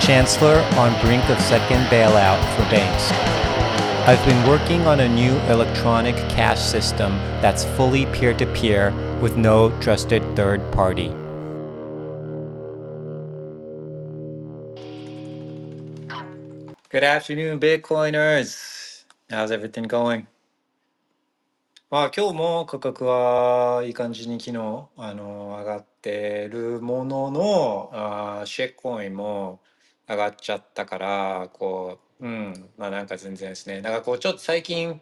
Chancellor on brink of second bailout for banks. I've been working on a new electronic cash system that's fully peer to peer with no trusted third party. Good afternoon, Bitcoiners. How's everything going? まあ今日も価格はいい感じに昨日あの上がってるもののあーシェッコインも 上がっちゃったからこううんまあなんか全然ですねなんかこうちょっと最近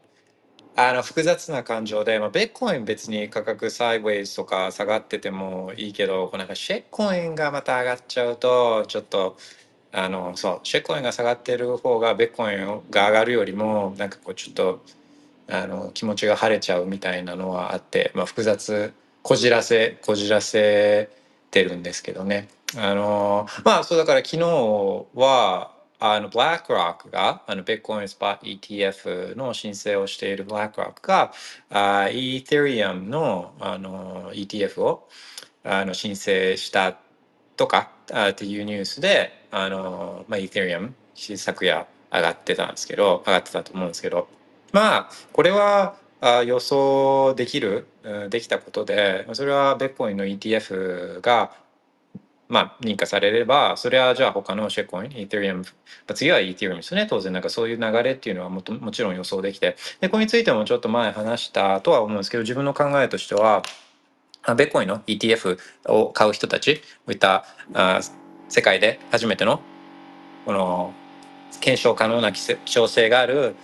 あの複雑な感情で、まあ、ベッコイン別に価格サイドウェイズとか下がっててもいいけどこうなんかシェッコインがまた上がっちゃうとちょっとあのそうシェッコインが下がってる方がベッコインが上がるよりもなんかこうちょっとあの気持ちが晴れちゃうみたいなのはあって、まあ、複雑こじらせこじらせてるんですけどね。あのまあそうだから昨日はあのブラックロックがあのビットコインスポット ETF の申請をしているブラックロックがあイー t リアムのあの ETF をあの申請したとかあっていうニュースであの、まあ、イー t リアム昨夜上がってたんですけど上がってたと思うんですけどまあこれはあ予想できるできたことでそれはベッコインの ETF がまあ認可されればそれはじゃあ他のシェコインイーテリアム次はイーテリアムですね。当然なんかそういう流れっていうのはももちろん予想できて。でこれについてもちょっと前話したとは思うんですけど自分の考えとしてはベッコインの ETF を買う人たちこういったあ世界で初めてのこの検証可能な希少性がある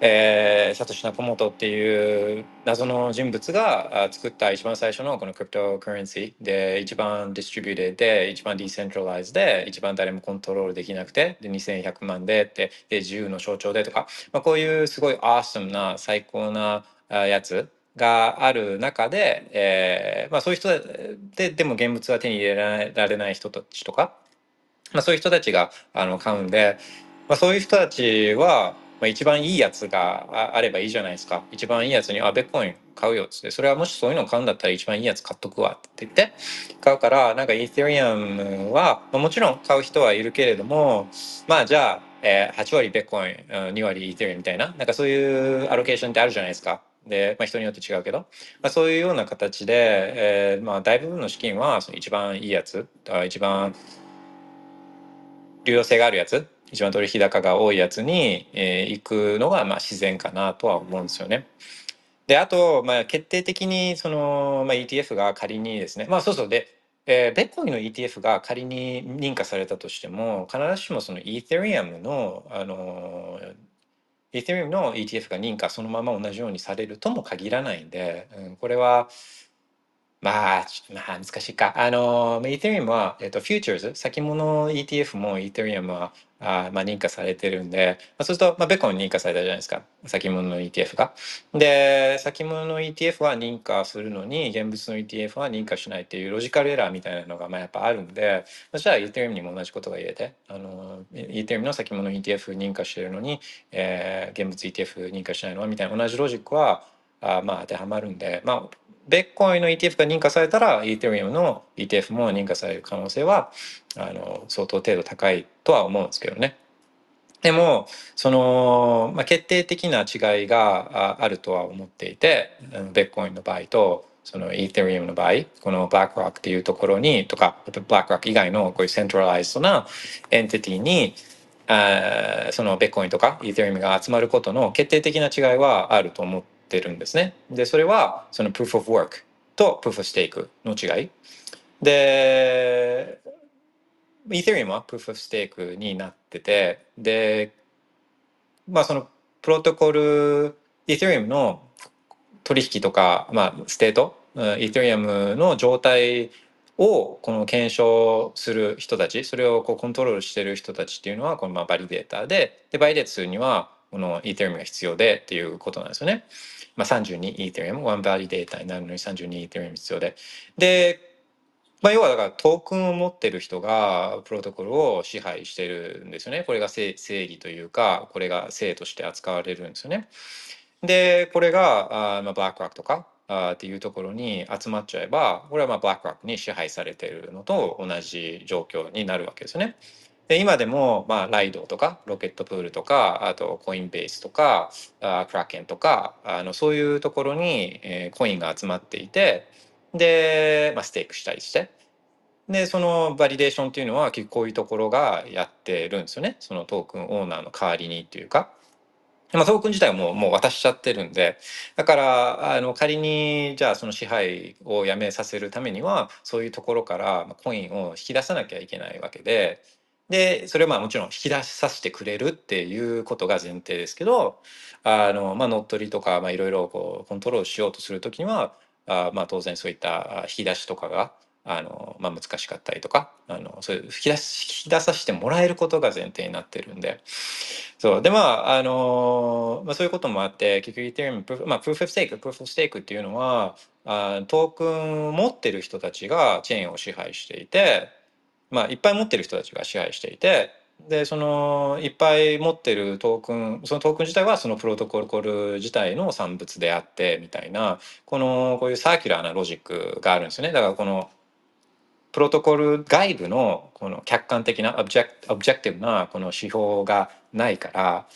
えー、サトシ・ナカモトっていう謎の人物が作った一番最初のこの cryptocurrency で一番 distributed で一番 decentralized で一番誰もコントロールできなくてで2100万でってで自由の象徴でとか、まあ、こういうすごい awesome な最高なやつがある中で、えーまあ、そういう人ででも現物は手に入れられない人たちとか、まあ、そういう人たちがあの買うんで、まあ、そういう人たちはまあ、一番いいやつがあればいいじゃないですか。一番いいやつに、あ、ベッコイン買うよっつって、それはもしそういうの買うんだったら一番いいやつ買っとくわって言って、買うから、なんかイーテリアムは、まあ、もちろん買う人はいるけれども、まあじゃあ、えー、8割ベッコイン、2割イーテリアムみたいな、なんかそういうアロケーションってあるじゃないですか。で、まあ、人によって違うけど、まあ、そういうような形で、えー、まあ大部分の資金はその一番いいやつ、一番流用性があるやつ一番取引高が多いやつに、えー、行くのがまあ自然かなとは思うんですよね。であと、まあ、決定的にその、まあ、ETF が仮にですねまあそうそうで、えー、ベッコインの ETF が仮に認可されたとしても必ずしもそのイーテリアムのあのイーテリアムの ETF が認可そのまま同じようにされるとも限らないんで、うん、これはまあ、まあ、難しいか。あの、イーテリアムは、えっと、フューチャーズ、先物 ETF もイーテリアムは、あまあ、認可されてるんで、まあ、そうすると、まあ、ベコン認可されたじゃないですか。先物の ETF が。で、先物の ETF は認可するのに、現物の ETF は認可しないっていうロジカルエラーみたいなのが、まあ、やっぱあるんで、まあ、じゃ、イーテリアムにも同じことが言えて、あの、イーテリアムの先物 ETF 認可してるのに、えー、現物 ETF 認可しないのは、みたいな同じロジックは、あまあ、当てはまるんで、まあ、ベッコインの ETF が認可されたら、イーテリアムの ETF も認可される可能性は、あの、相当程度高いとは思うんですけどね。でも、その、まあ、決定的な違いがあるとは思っていて、ビットコインの場合と、その Ethereum の場合、このブラックロックっていうところに、とか、ブラックロック以外のこういう centralized な entity に、あそのビットコインとか Ethereum が集まることの決定的な違いはあると思っててるんですね。で、それはその proof of work と proof of stake の違い。で、 Ethereum は proof of stake になってて、で、まあそのプロトコル、 Ethereum の取引とか、まあ state、Ethereum の状態をこの検証する人たちそれをこうコントロールしてる人たちっていうのはこのまあバリデーターででバリデートするにはこのイー t リ r ムが必要でっていうことなんですよね。まあ、32イー t リ r ム1バリデータになるのに32イー t リ r ム必要で。でまあ、要はだからトークンを持ってる人がプロトコルを支配してるんですよね。これが正義というかこれが正として扱われるんですよね。でこれがあ、まあ、ブラックロックとかあっていうところに集まっちゃえばこれはまあブラックロックに支配されてるのと同じ状況になるわけですよね。で今でも、まあ、ライドとかロケットプールとかあとコインベースとかあクラッケンとかあのそういうところに、えー、コインが集まっていてで、まあ、ステークしたりしてでそのバリデーションっていうのは結構こういうところがやってるんですよね。そのトークンオーナーの代わりにっていうか。まあ、トークン自体はもうもう渡しちゃってるんで。だからあの仮にじゃあその支配をやめさせるためにはそういうところからコインを引き出さなきゃいけないわけで。でそれはまあもちろん引き出させてくれるっていうことが前提ですけどあの、まあ、乗っ取りとかいろいろコントロールしようとする時にはあまあ当然そういった引き出しとかがあの、まあ、難しかったりとかあのそういう引き出し引き出させてもらえることが前提になってるんで。そう。でまああの、まあ、そういうこともあって結局イー t リ r ム、まあ、プーフ・オブ・ステークプーフ・オブ・ステークっていうのはあトークンを持ってる人たちがチェーンを支配していて、まあ、いっぱい持ってる人たちが支配していてでそのいっぱい持ってるトークンそのトークン自体はそのプロトコル自体の産物であってみたいなこのこういう circular なロジックがあるんですよね。だからこのプロトコル外部のこの客観的なオブジェク objective なこの指標がないから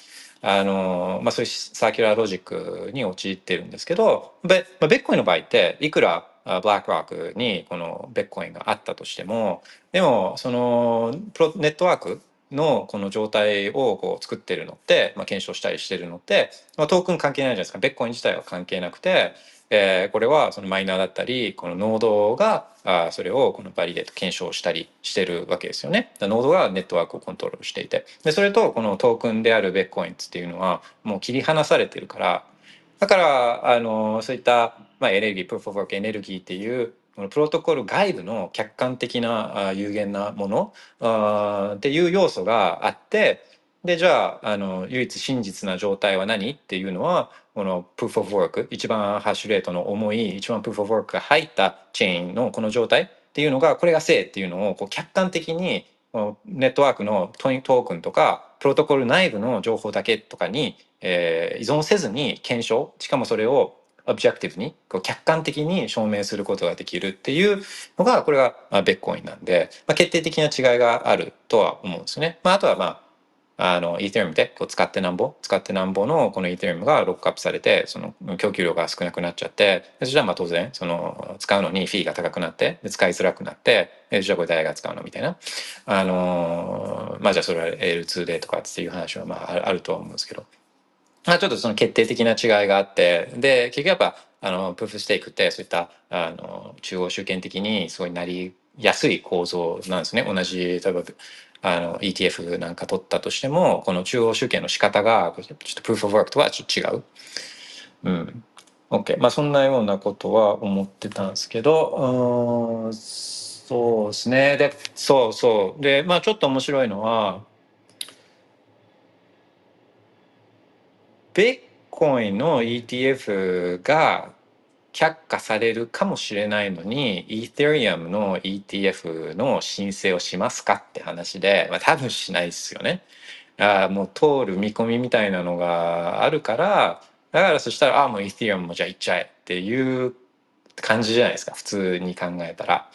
あの、まあ、そういう circular logic に陥ってるんですけどビットコインの場合っていくらブラックロックにこのビットコインがあったとしてもでもそのプロネットワークのこの状態をこう作ってるのって、まあ、検証したりしてるのって、まあ、トークン関係ないじゃないですか。ビットコイン自体は関係なくてえー、これはそのマイナーだったりこのノードがあそれをこの validate 検証したりしてるわけですよね。ノードがネットワークをコントロールしていて。でそれとこのトークンであるビットコインっていうのはもう切り離されてるから。だからあのそういった、まあ、エネルギー proof of work エネルギーっていうこのプロトコル外部の客観的な有限なものあっていう要素があってでじゃああの唯一真実な状態は何っていうのはこの Proof of Work 一番ハッシュレートの重い一番 Proof of Work が入ったチェーンのこの状態っていうのがこれが正っていうのをこう客観的にネットワークのトークンとかプロトコル内部の情報だけとかに、えー、依存せずに検証しかもそれを objective にこう客観的に証明することができるっていうのがこれがまあベッコインなんで、まあ、決定的な違いがあるとは思うんですね。まあ、あとはまああの、イー t リ r ムでこう使ってなんぼ、使ってなんぼのこのイー t リ r ムがロックアップされて、その供給量が少なくなっちゃって、そしたらまあ当然、その使うのにフィーが高くなって、使いづらくなって、じゃあこれ誰が使うのみたいな。あのまあじゃあそれは L2 でとかっていう話はまああるとは思うんですけど。あちょっとその決定的な違いがあって、で、結局やっぱ、あの、プーフステークってそういった、あの、中央集権的にすごいなりやすい構造なんですね。同じ、例えばあの ETF なんか取ったとしてもこの中央集計の仕方がちょっとプーフ・オブ・ワークとはちょっと違う。うん。OK。まあそんなようなことは思ってたんですけど、うんそうですね。で、そうそう。で、まあちょっと面白いのは、ベッコインの ETF が却下されるかもしれないのに、イーテリアムの ETF の申請をしますかって話で、まあ多分しないですよね。あもう通る見込みみたいなのがあるから、だからそしたら、ああもうイーテリアムもじゃあ行っちゃえっていう感じじゃないですか、普通に考えたら。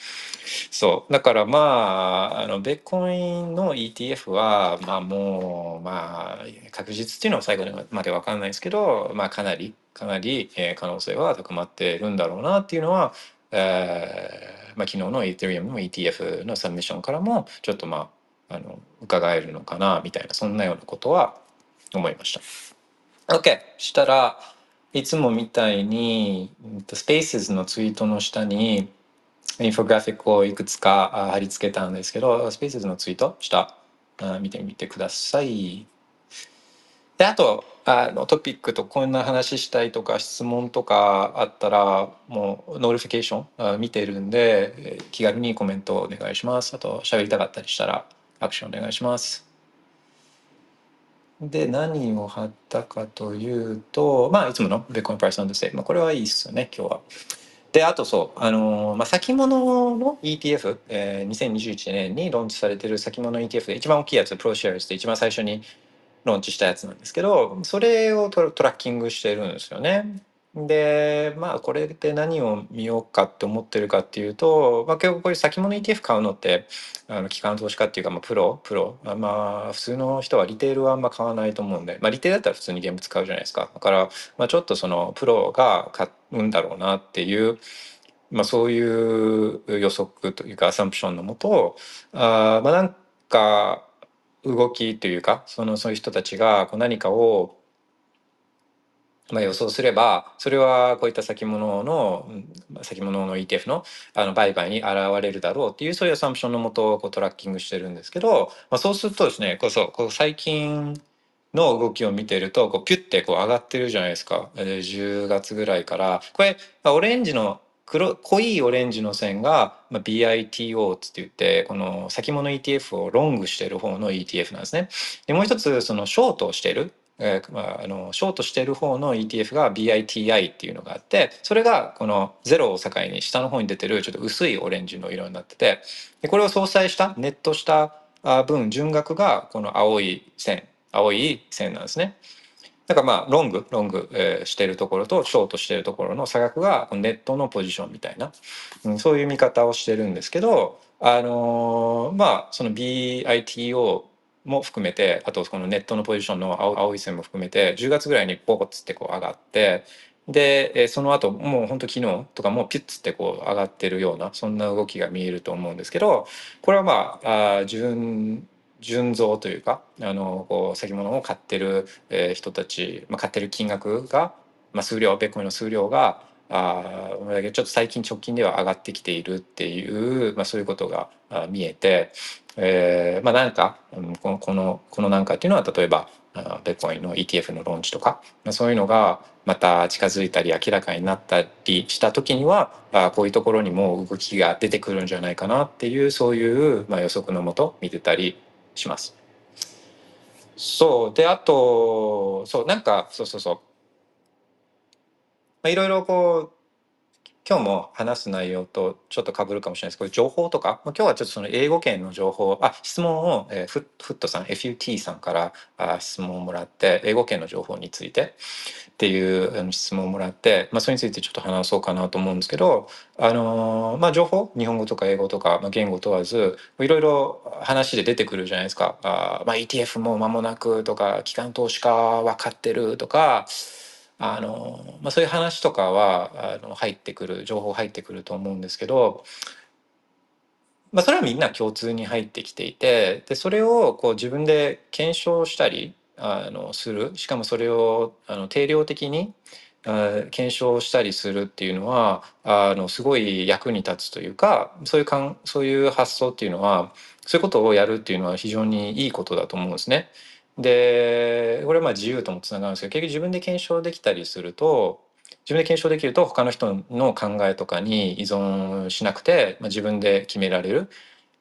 そう。だからまあ、あの、ベッコインの ETF は、まあもう、まあ、確実っていうのは最後までわかんないですけど、まあかなりかなり、えー、可能性は高まっているんだろうなっていうのは、えーまあ、昨日の Ethereum の ETF のサミッションからもちょっとまああの伺えるのかなみたいなそんなようなことは思いました。OK したらいつもみたいに Spaces のツイートの下にインフォグラフィックをいくつか貼り付けたんですけど Spaces のツイート下見てみてください。であとあのトピックとこんな話したいとか質問とかあったらもう notification 見てるんで気軽にコメントお願いしますあと喋りたかったりしたらアクションお願いしますで何を貼ったかというとまあいつもの Bitcoin Price on This Day まあこれはいいっすよね今日はであとそうあのーまあ先物の ETF、えー、2021年にローンチされてる先物 ETF で一番大きいやつプロシェアスで一番最初にローンチしたやつなんですけどそれをト tracking してるんですよね。でまあこれで何を見ようかって思ってるかっていうと、まあ、結構こういう先物 ETF 買うのってあの機関投資家っていうか、まあ、プロプロ。まあ普通の人はリテールはあんま買わないと思うんで、まあ、リテールだったら普通に現物買うじゃないですか。だから、まあ、ちょっとそのプロが買うんだろうなっていうまあ、そういう予測というかアサンプションのもとあまあなんか動きというかそのそういう人たちがこう何かをまあ、予想すればそれはこういった先物の先物の ETF のあの売買に現れるだろうっていうそういうアサンプションのもとをこうトラッキングしてるんですけど、まあ、そうするとですねこうそうこう最近の動きを見てるとこうピュッてこう上がってるじゃないですか。10月ぐらいから。これオレンジの黒濃いオレンジの線が、まあ、BITO って言ってこの先物 ETF をロングしてる方の ETF なんですね。でもう一つそのショートをしてる。えーまあ、あのショートしてる方の ETF が BITI っていうのがあってそれがこのゼロを境に下の方に出てるちょっと薄いオレンジの色になっててでこれを相殺したネットした分純額がこの青い線青い線なんですね。だからまあロングロング、えーしてるところとショートしてるところの差額がネットのポジションみたいな、うん、そういう見方をしてるんですけどあのーまあその BITO も含めてあとこのネットのポジションの青い線も含めて10月ぐらいにポコッつってこう上がってでその後もう本当昨日とかもうピュッつってこう上がってるようなそんな動きが見えると思うんですけどこれはまああー純増というかあのこう先物を買ってる、人たち、まあ、買ってる金額が、まあ、数量ベッコインの数量があちょっと最近直近では上がってきているっていう、まあ、そういうことが見えて、えーまあなんか、このこのこのなんかっていうのは例えばベッコインの ETF のローンチとか、そういうのがまた近づいたり明らかになったりした時にはあこういうところにも動きが出てくるんじゃないかなっていうそういう、まあ、予測のもと見てたりします。そうであとそうなんかそうそうそういろいろこう今日も話す内容とちょっと被るかもしれないです。けど情報とか？今日はちょっとその英語圏の情報あ質問を、えーフットさん FUT さんからあ質問をもらって英語圏の情報についてっていう質問をもらって、まあ、それについてちょっと話そうかなと思うんですけど、あのまあ、情報？日本語とか英語とか、ま、言語問わずいろいろ話で出てくるじゃないですか。あまあ、ETF も間もなくとか機関投資家は買ってるとかあの、まあ、そういう話とかはあの入ってくる情報入ってくると思うんですけど、まあ、それはみんな共通に入ってきていてでそれをこう自分で検証したりあのするしかもそれをあの定量的に検証したりするっていうのはあのすごい役に立つというかそういうかんそういう発想っていうのはそういうことをやるっていうのは非常にいいことだと思うんですね。でこれはまあ自由ともつながるんですけど結局自分で検証できたりすると自分で検証できると他の人の考えとかに依存しなくて、まあ、自分で決められる。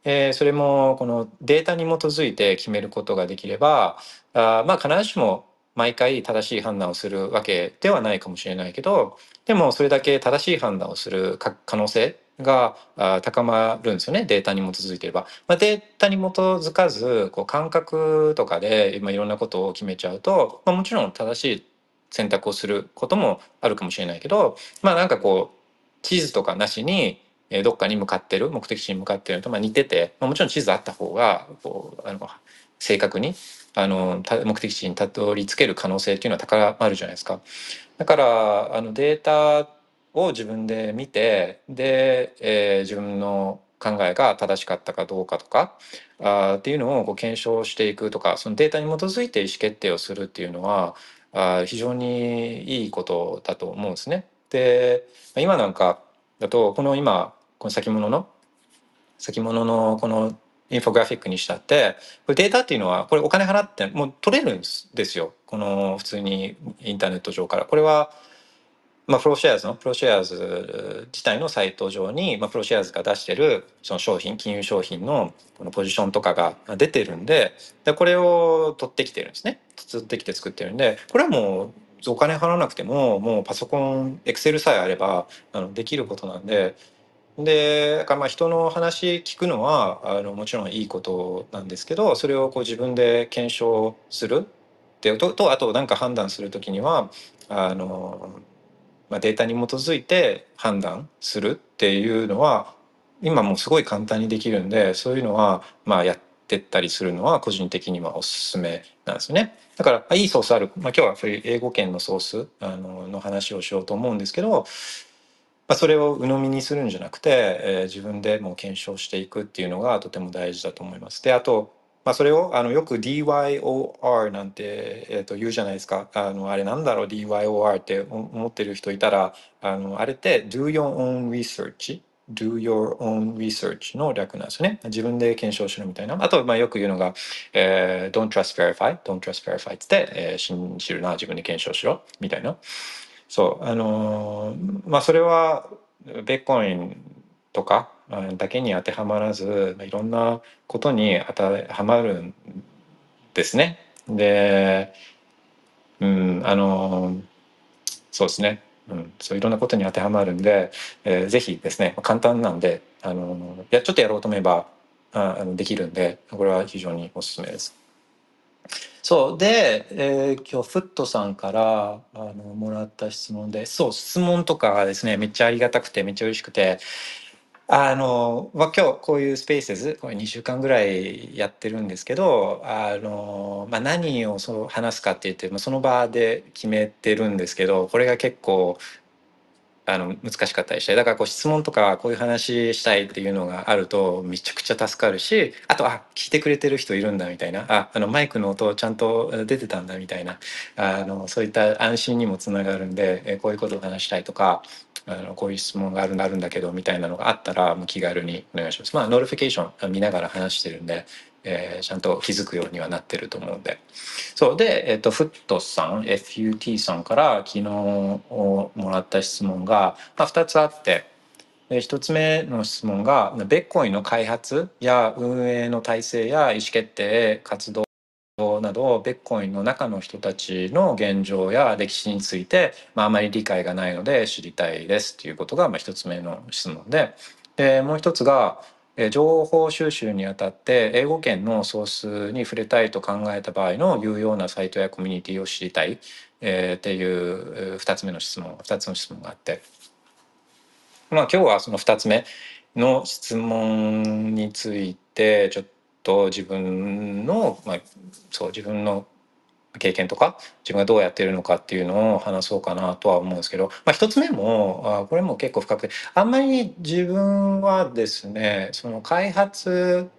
えーそれもこのデータに基づいて決めることができればあまあ必ずしも毎回正しい判断をするわけではないかもしれないけどでもそれだけ正しい判断をする可能性が高まるんですよねデータに基づいていれば。まあ、データに基づかずこう感覚とかで今いろんなことを決めちゃうと、まあ、もちろん正しい選択をすることもあるかもしれないけどまあなんかこう地図とかなしにどっかに向かってる目的地に向かってるとまあ似てて、まあ、もちろん地図あった方がこうあの正確にあの目的地にたどり着ける可能性っていうのは高まるじゃないですか。だからあのデータを自分で見てで、えー自分の考えが正しかったかどうかとかあっていうのをこう検証していくとかそのデータに基づいて意思決定をするっていうのはあ非常にいいことだと思うんですね。で今なんかだとこの今この先物の先物のこのインフォグラフィックにしたってこれデータっていうのはこれお金払ってもう取れるんですよこの普通にインターネット上からこれはまあ、プロシェアーズのプロシェアーズ自体のサイト上に、まあ、プロシェアーズが出してるその商品金融商品のこのポジションとかが出てるんででこれを取ってきてるんですね。取ってきて作ってるんでこれはもうお金払わなくてももうパソコンエクセルさえあればあのできることなんででまあ人の話聞くのはあのもちろんいいことなんですけどそれをこう自分で検証するっていうととあと何か判断する時にはあのまあ、データに基づいて判断するっていうのは今もうすごい簡単にできるんでそういうのはまあやってったりするのは個人的にはおすすめなんですね。だからいいソースある、まあ、今日はそういう英語圏のソースあのの話をしようと思うんですけど、まあ、それを鵜呑みにするんじゃなくて、えー、自分でもう検証していくっていうのがとても大事だと思います。であとまあ、それをあのよく DYOR なんて、えー、と言うじゃないですか。あのあれなんだろう？DYOR って思ってる人いたらあのあれって Do Your Own Research Do Your Own Research の略なんですよね。自分で検証しろみたいな。あとまあよく言うのが、えー、Don't Trust Verify Don't Trust Verify って、えー、信じるな。自分で検証しろ。みたいな。そう。あのー、まあそれはベッコインとかだけに当てはまらずいろんなことに当てはまるんですね。で、うん、あのそうですね、うん、そういろんなことに当てはまるんで、えー、ぜひですね簡単なんであのやちょっとやろうと思えばあのできるんでこれは非常におすすめです。そうで、えー、今日フットさんからあのもらった質問でそう質問とかがですねめっちゃありがたくてめっちゃ嬉しくてあの、まあ、今日こういうスペースこれ2週間ぐらいやってるんですけどあの、まあ、何をそう話すかって言って、まあ、その場で決めてるんですけどこれが結構あの難しかったりしてだからこう質問とかこういう話したいっていうのがあるとめちゃくちゃ助かるしあとあ聞いてくれてる人いるんだみたいなああのマイクの音ちゃんと出てたんだみたいなあのそういった安心にもつながるんでえこういうことを話したいとかあのこういう質問があるあるんだけどみたいなのがあったらもう気軽にお願いします。まあ notification 見ながら話してるんでえー、ちゃんと気づくようにはなってると思うんで。そうで、えっ、ー、と、フットさん、FUT さんから昨日もらった質問が、まあ、2つあって、1つ目の質問が、ベッコインの開発や運営の体制や意思決定、活動などベッコインの中の人たちの現状や歴史について、まあ、あまり理解がないので知りたいですということが、まあ、1つ目の質問ででもう一つが、情報収集にあたって英語圏のソースに触れたいと考えた場合の有用なサイトやコミュニティを知りたい、え、っていう2つ目の質問2つの質問があって。まあ今日はその2つ目の質問についてちょっと自分の、まあ、そう自分の経験とか自分がどうやってるのかっていうのを話そうかなとは思うんですけど、まあ、一つ目もこれも結構深くてあんまり自分はですねその開発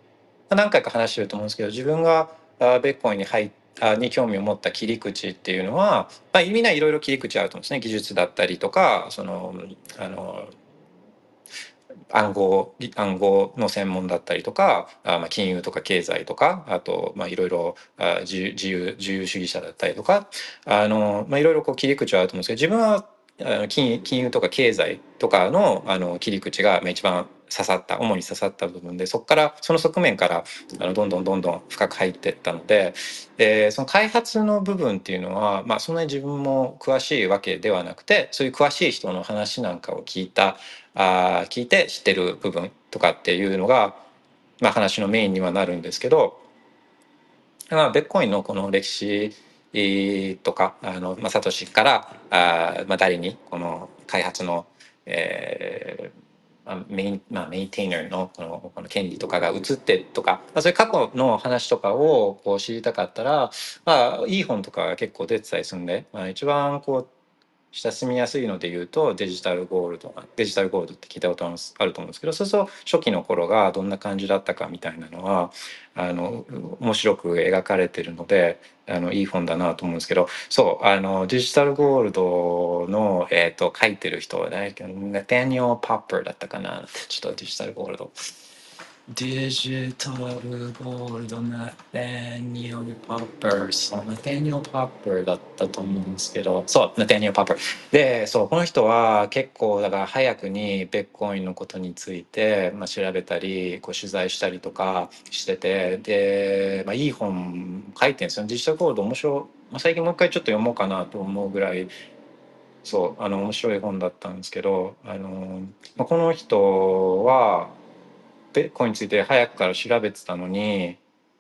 何回か話してると思うんですけど自分がベッコインに入ってに興味を持った切り口っていうのは、まあ、みんないろいろ切り口あると思うんですね。技術だったりとかそのあの暗号暗号の専門だったりとかあ、まあ、金融とか経済とかあと、まあ、いろいろ自由自由主義者だったりとかあの、まあ、いろいろこう切り口はあると思うんですけど自分は金金融とか経済とかのあの切り口が一番刺さった主に刺さった部分でそこからその側面からあのどんどんどんどん深く入っていったのででその開発の部分っていうのは、まあ、そんなに自分も詳しいわけではなくてそういう詳しい人の話なんかを聞いたあ聞いて知ってる部分とかっていうのが、まあ、話のメインにはなるんですけど、まあ、ベッコインのこの歴史とかあの、まあ、サトシからあ、まあ、誰にこの開発の、えーまあ、メイン、まあ、メインテイナーのこのこの権利とかが移ってとか、まあ、そういう過去の話とかをこう知りたかったら、まあ、いい本とかが結構出てたりするんで、まあ、一番こう親しみやすいので言うとデジタルゴールドデジタルゴールドって聞いたことあると思うんですけどそうすると初期の頃がどんな感じだったかみたいなのはあの面白く描かれてるのであのいい本だなと思うんですけどそうあのデジタルゴールドの、えーと、書いてる人はねナタニオ・パッパーだったかな。ちょっとデジタルゴールド。デジタルゴールドナタニオル・パッパーそうナタニオ・パッパーだったと思うんですけどそうナタニオ・パッパーでそうこの人は結構だから早くにベッコインのことについて、まあ、調べたりこう取材したりとかしててで、まあ、いい本書いてるんですよ。デジタルゴールド面白い、まあ、最近もう一回ちょっと読もうかなと思うぐらいそうあの面白い本だったんですけどあの、まあ、この人はベッコインについて早くから調べてたのに、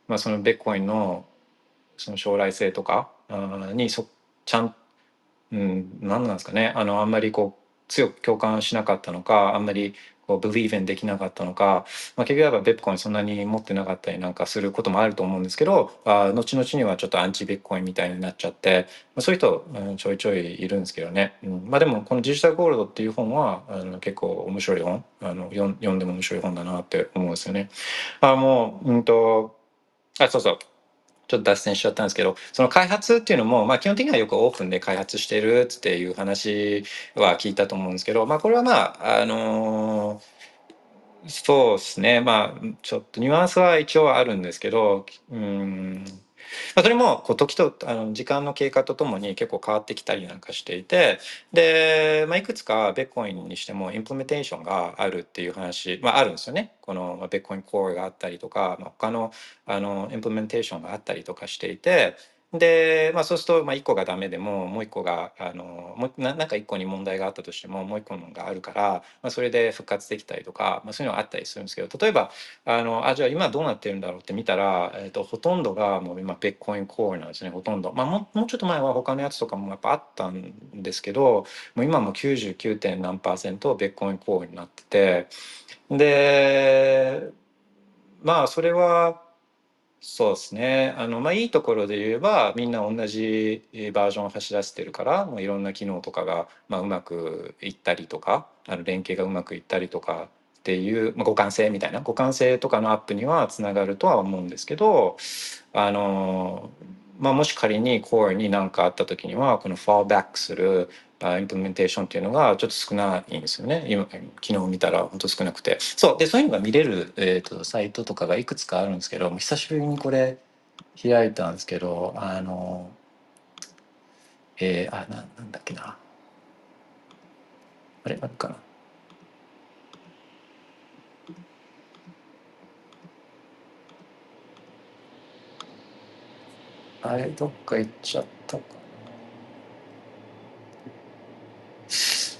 まあ、そのベッコインのその将来性とかにそちゃん、うん、何なんですかね。あのあんまりこう強く共感しなかったのかあんまり believe in できなかったのか、まあ、結局やっぱベップコインそんなに持ってなかったりなんかすることもあると思うんですけどあ後々にはちょっとアンチベッコインみたいになっちゃって、まあ、そういう人、うん、ちょいちょいいるんですけどね、うん、まあでもこの「デジタルゴールド」っていう本はあの結構面白い本。あの読ん読んでも面白い本だなって思うんですよね。あもううんとあそうそう。ちょっと脱線しちゃったんですけどその開発っていうのも、まあ、基本的にはよくオープンで開発してるっていう話は聞いたと思うんですけど、まあ、これはまああのそうですね。まあちょっとニュアンスは一応あるんですけどうん。まあ、それもこう時とあの時間の経過とともに結構変わってきたりなんかしていてで、まあ、いくつかベッコインにしてもインプメンテーションがあるっていう話、まあ、あるんですよね。このベッコインコールがあったりとか、まあ、他のあのインプメンテーションがあったりとかしていてで、まあ、そうすると、まあ、1個がダメでももう1個があのもななんか1個に問題があったとしてももう1個のがあるから、まあ、それで復活できたりとか、まあ、そういうのがあったりするんですけど例えばあのあじゃあ今どうなってるんだろうって見たら、えー、とほとんどがもう今ベッコインコールなんですねほとんど、まあ、もうもうちょっと前は他のやつとかもやっぱあったんですけどもう今も 99. 点何パーセントベッコインコールになっててでまあそれはそうですね。あのまあいいところで言えばみんな同じバージョンを走らせてるからもういろんな機能とかが、まあ、うまくいったりとかあの連携がうまくいったりとかっていう、まあ、互換性みたいな互換性とかのアップにはつながるとは思うんですけどあの、まあ、もし仮に Core に何かあった時にはこのフォーバックするインプメンテーションっていうのがちょっと少ないんですよね。今昨日見たら本当少なくて。そう。でそういうのが見れる、えー、とサイトとかがいくつかあるんですけど久しぶりにこれ開いたんですけどあのえー、あななんだっけな。あれあるかな。あれどっか行っちゃったかな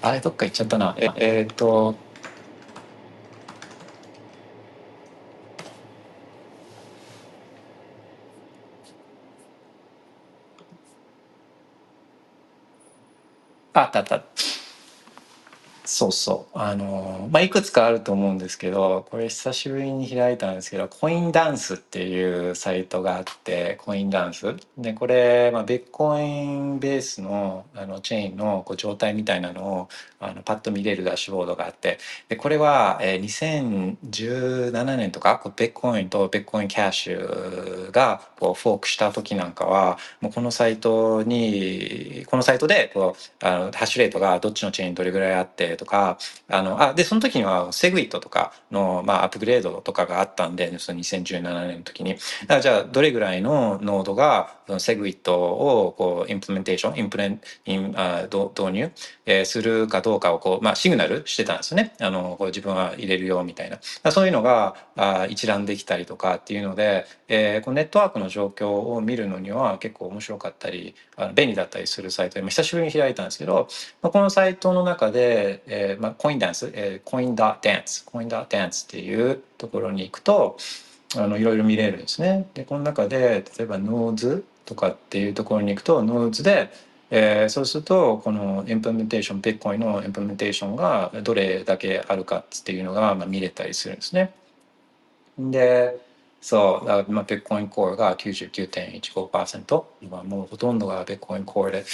あれどっか行っちゃったな。ええー、っとあったあった。そうそう。あのまあいくつかあると思うんですけどこれ久しぶりに開いたんですけどコインダンスっていうサイトがあってコインダンス。でこれ、まあ、ベッコインベースのあのチェーンのこう状態みたいなのをあのパッと見れるダッシュボードがあってでこれは、えー、2017年とかこうビットコインとビットコインキャッシュがこう fork した時なんかはもうこのサイトにこのサイトでこうあのハッシュレートがどっちのチェーンどれぐらいあってとかあのあでその時には SegWit とかの、まあ、アップグレードとかがあったんでその2017年の時に。だからじゃあどれぐらいのノードがその SegWit をこう implementation インプレンインあ導入、えー、するかどうかをこう、まあ、 signal してたんですよね。あのこう自分は入れるよみたいな。そういうのがあ一覧できたりとかっていうので、えー、このネットワークの状況を見るのには結構面白かったりあの便利だったりするサイトで久しぶりに開いたんですけど、まあ、このサイトの中で、えーまあ、 Coin Dance、えー、 Coin Dance Coin Dance っていうところに行くとあのいろいろ見れるんですね。でこの中で例えば nodes とかっていうところに行くと nodes で、えー、そうするとこのインプレメンテーションビットコインのインプレメンテーションがどれだけあるかっていうのが、まあ、見れたりするんですね。でそう、まあ、ビットコインコールが99.15%今もうほとんどがビットコインコールで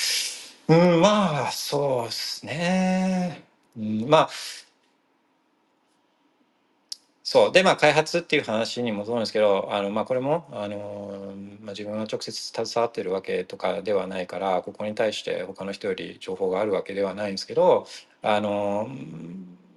うんまあそうですね、うん、まあそう。でまあ開発っていう話に戻るんですけどあの、まあ、これもあの、まあ、自分は直接携わってるわけとかではないからここに対して他の人より情報があるわけではないんですけどあの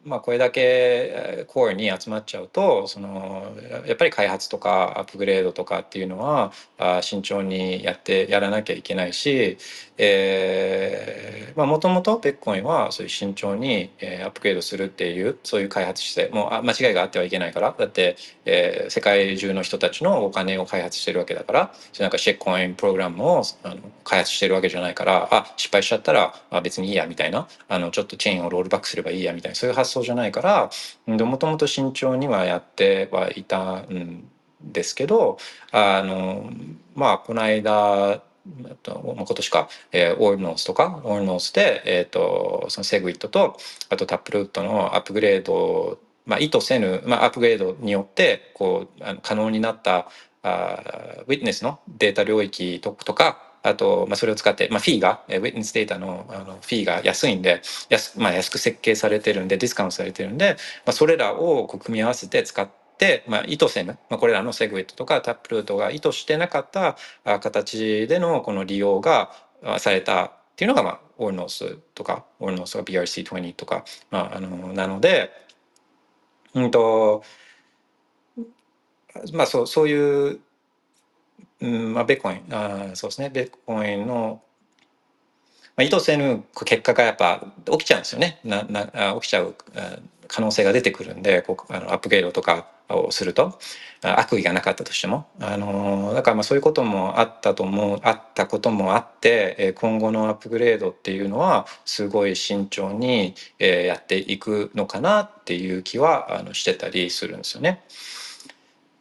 まあ、これだけコアに集まっちゃうとそのやっぱり開発とかアップグレードとかっていうのはあ慎重にやってやらなきゃいけないしえー、まあもともとベッコインはそういう慎重に、えー、アップグレードするっていうそういう開発姿勢もうあ間違いがあってはいけないから。だって、えー、世界中の人たちのお金を開発してるわけだから。なんかシェックコインプログラムをあの開発してるわけじゃないから。あ失敗しちゃったらあ別にいいやみたいな。あのちょっとチェーンをロールバックすればいいやみたいな。そういう発想じゃないから。もともと慎重にはやってはいたんですけどあのまあこの間えっと今年か、えー、オールノースとかオールノースで、えーと、そのセグウィットとあとタップルートのアップグレード、まあ、意図せぬ、まあ、アップグレードによってこうあの可能になったあウィットネスのデータ領域ととかあと、まあ、それを使って、まあ、フィーが、ウィットネスデータのあのフィーが安いんで安,、まあ、安く設計されてるんでディスカウントされてるんで、まあ、それらをこう組み合わせて使って、まあ、意図せぬ、まあ、これらのセグウィットとかタップルートが意図してなかった形でのこの利用がされたっていうのが、まあ、オールノースとかオールノースが BRC20 とか、まあ、あのなので、うんとまあ、そうそういううんまあ、ベッコインあそうですねベッコインの、まあ、意図せぬ結果がやっぱ起きちゃうんですよね。なな起きちゃう可能性が出てくるんでこうあのアップグレードとかをすると悪意がなかったとしてもあのだからまあそういうこともあったと思うあったこともあって今後のアップグレードっていうのはすごい慎重にやっていくのかなっていう気はあのしてたりするんですよね。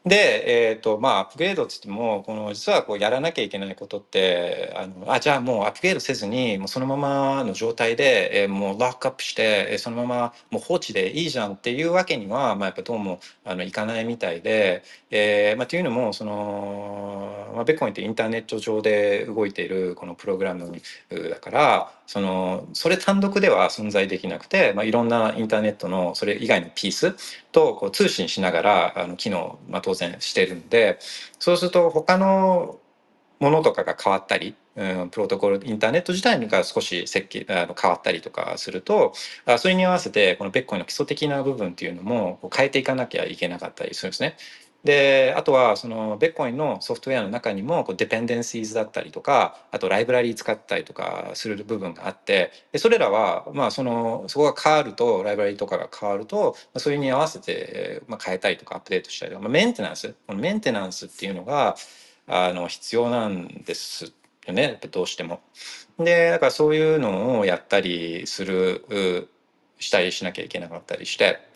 で、えーとまあ、アップグレードっつってもこの実はこうやらなきゃいけないことってあのあじゃあもうアップグレードせずにもうそのままの状態で、えー、もうロックアップして、えー、そのままもう放置でいいじゃんっていうわけには、まあ、やっぱどうもあのいかないみたいで、えーまあ、というのもその、まあ、ベッコインってインターネット上で動いているこのプログラムだからそのそれ単独では存在できなくて、まあ、いろんなインターネットのそれ以外のピースとこう通信しながらあの機能、まあ、当然してるんでそうすると他のものとかが変わったり、うん、プロトコルインターネット自体が少し設計あの変わったりとかするとあそれに合わせてこのベッコイの基礎的な部分っていうのも変えていかなきゃいけなかったりするんですね。であとはそのベッコインのソフトウェアの中にもこうデペンデンシーズだったりとかあとライブラリー使ったりとかする部分があってでそれらはまあそのそこが変わるとライブラリーとかが変わるとまそれに合わせてまあ変えたりとかアップデートしたりとか、まあ、メンテナンスこのメンテナンスっていうのがあの必要なんですよねどうしても。でだからそういうのをやったりするしたりしなきゃいけなかったりして。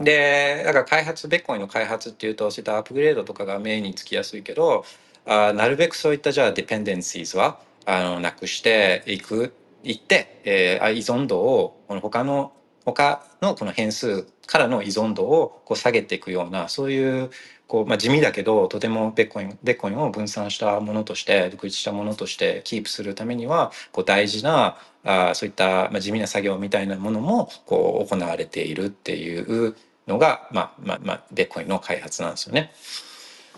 でだから開発ベッコインの開発っていうとそういったアップグレードとかがメインにつきやすいけどあなるべくそういったじゃあディペンデンシーズはあのなくしていくいって、えー、依存度をこの他の他のこの変数からの依存度をこう下げていくようなそういうこう、まあ、地味だけどとてもベッコインベッコインを分散したものとして独立したものとしてキープするためにはこう大事なあそういった、まあ、地味な作業みたいなものもこう行われているっていうのが、まあ、まあ、まあ、ビッコインの開発なんですよね。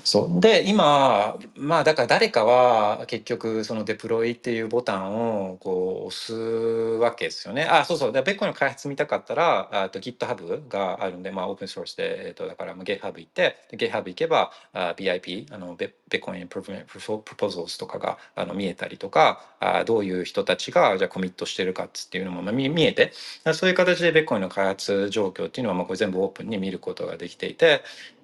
そうで今まあだから誰かは結局そのデプロイっていうボタンをこう押すわけですよね。あそうそうでベッコインの開発見たかったらあと GitHub があるんでまあオープンソースで、えっと、だから GitHub 行って GitHub 行けばあ BIP あのベベッコインプロポーズとかがあの見えたりとかあどういう人たちがじゃコミットしてるかっていうのも、まあ、見見えてそういう形でベッコインの開発状況っていうのはまあこれ全部オープンに見ることができていて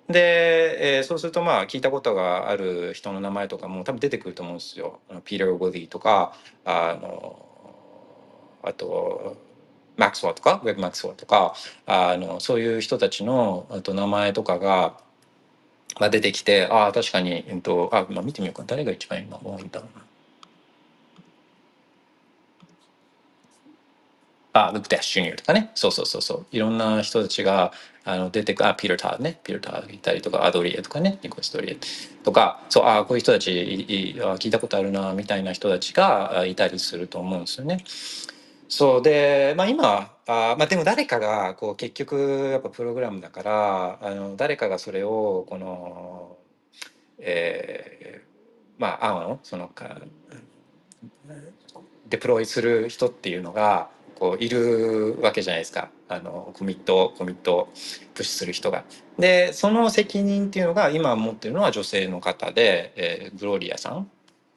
で、えー、そうするとまあ聞いたことがある人の名前とかも多分出てくると思うんですよ。ピーター・ウォディとかあのあとマックスウォーとかウェブ・マックスウォーとかあのそういう人たちのあと名前とかが、まあ、出てきてああ確かに、えっとあまあ、見てみようか誰が一番今多いんだろうな。あ、ルク・デッシュニアとかね。そうそうそうそう。いろんな人たちがあの出てくる、あ、ピーター・ね。ピーター・いたりとか、アドリエとかね。ニコス・ドリエとか、そう、あ、こういう人たち聞いたことあるな、みたいな人たちがいたりすると思うんですよね。そうで、まあ今、あまあでも誰かがこう結局やっぱプログラムだからあの誰かがそれをこのえー、まあ案をそのかデプロイする人っていうのがこういるわけじゃないですかあのコミットコミットプッシュする人が。でその責任っていうのが今持ってるのは女性の方で、えーグローリアさん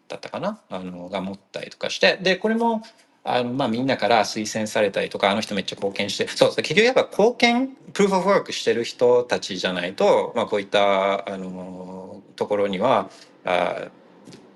だったかな？あのが持ったりとかしてでこれもあのまあみんなから推薦されたりとかあの人めっちゃ貢献してそう結局やっぱ貢献プルーフ・オブ・ワークしてる人たちじゃないと、まあ、こういったあのところにはあ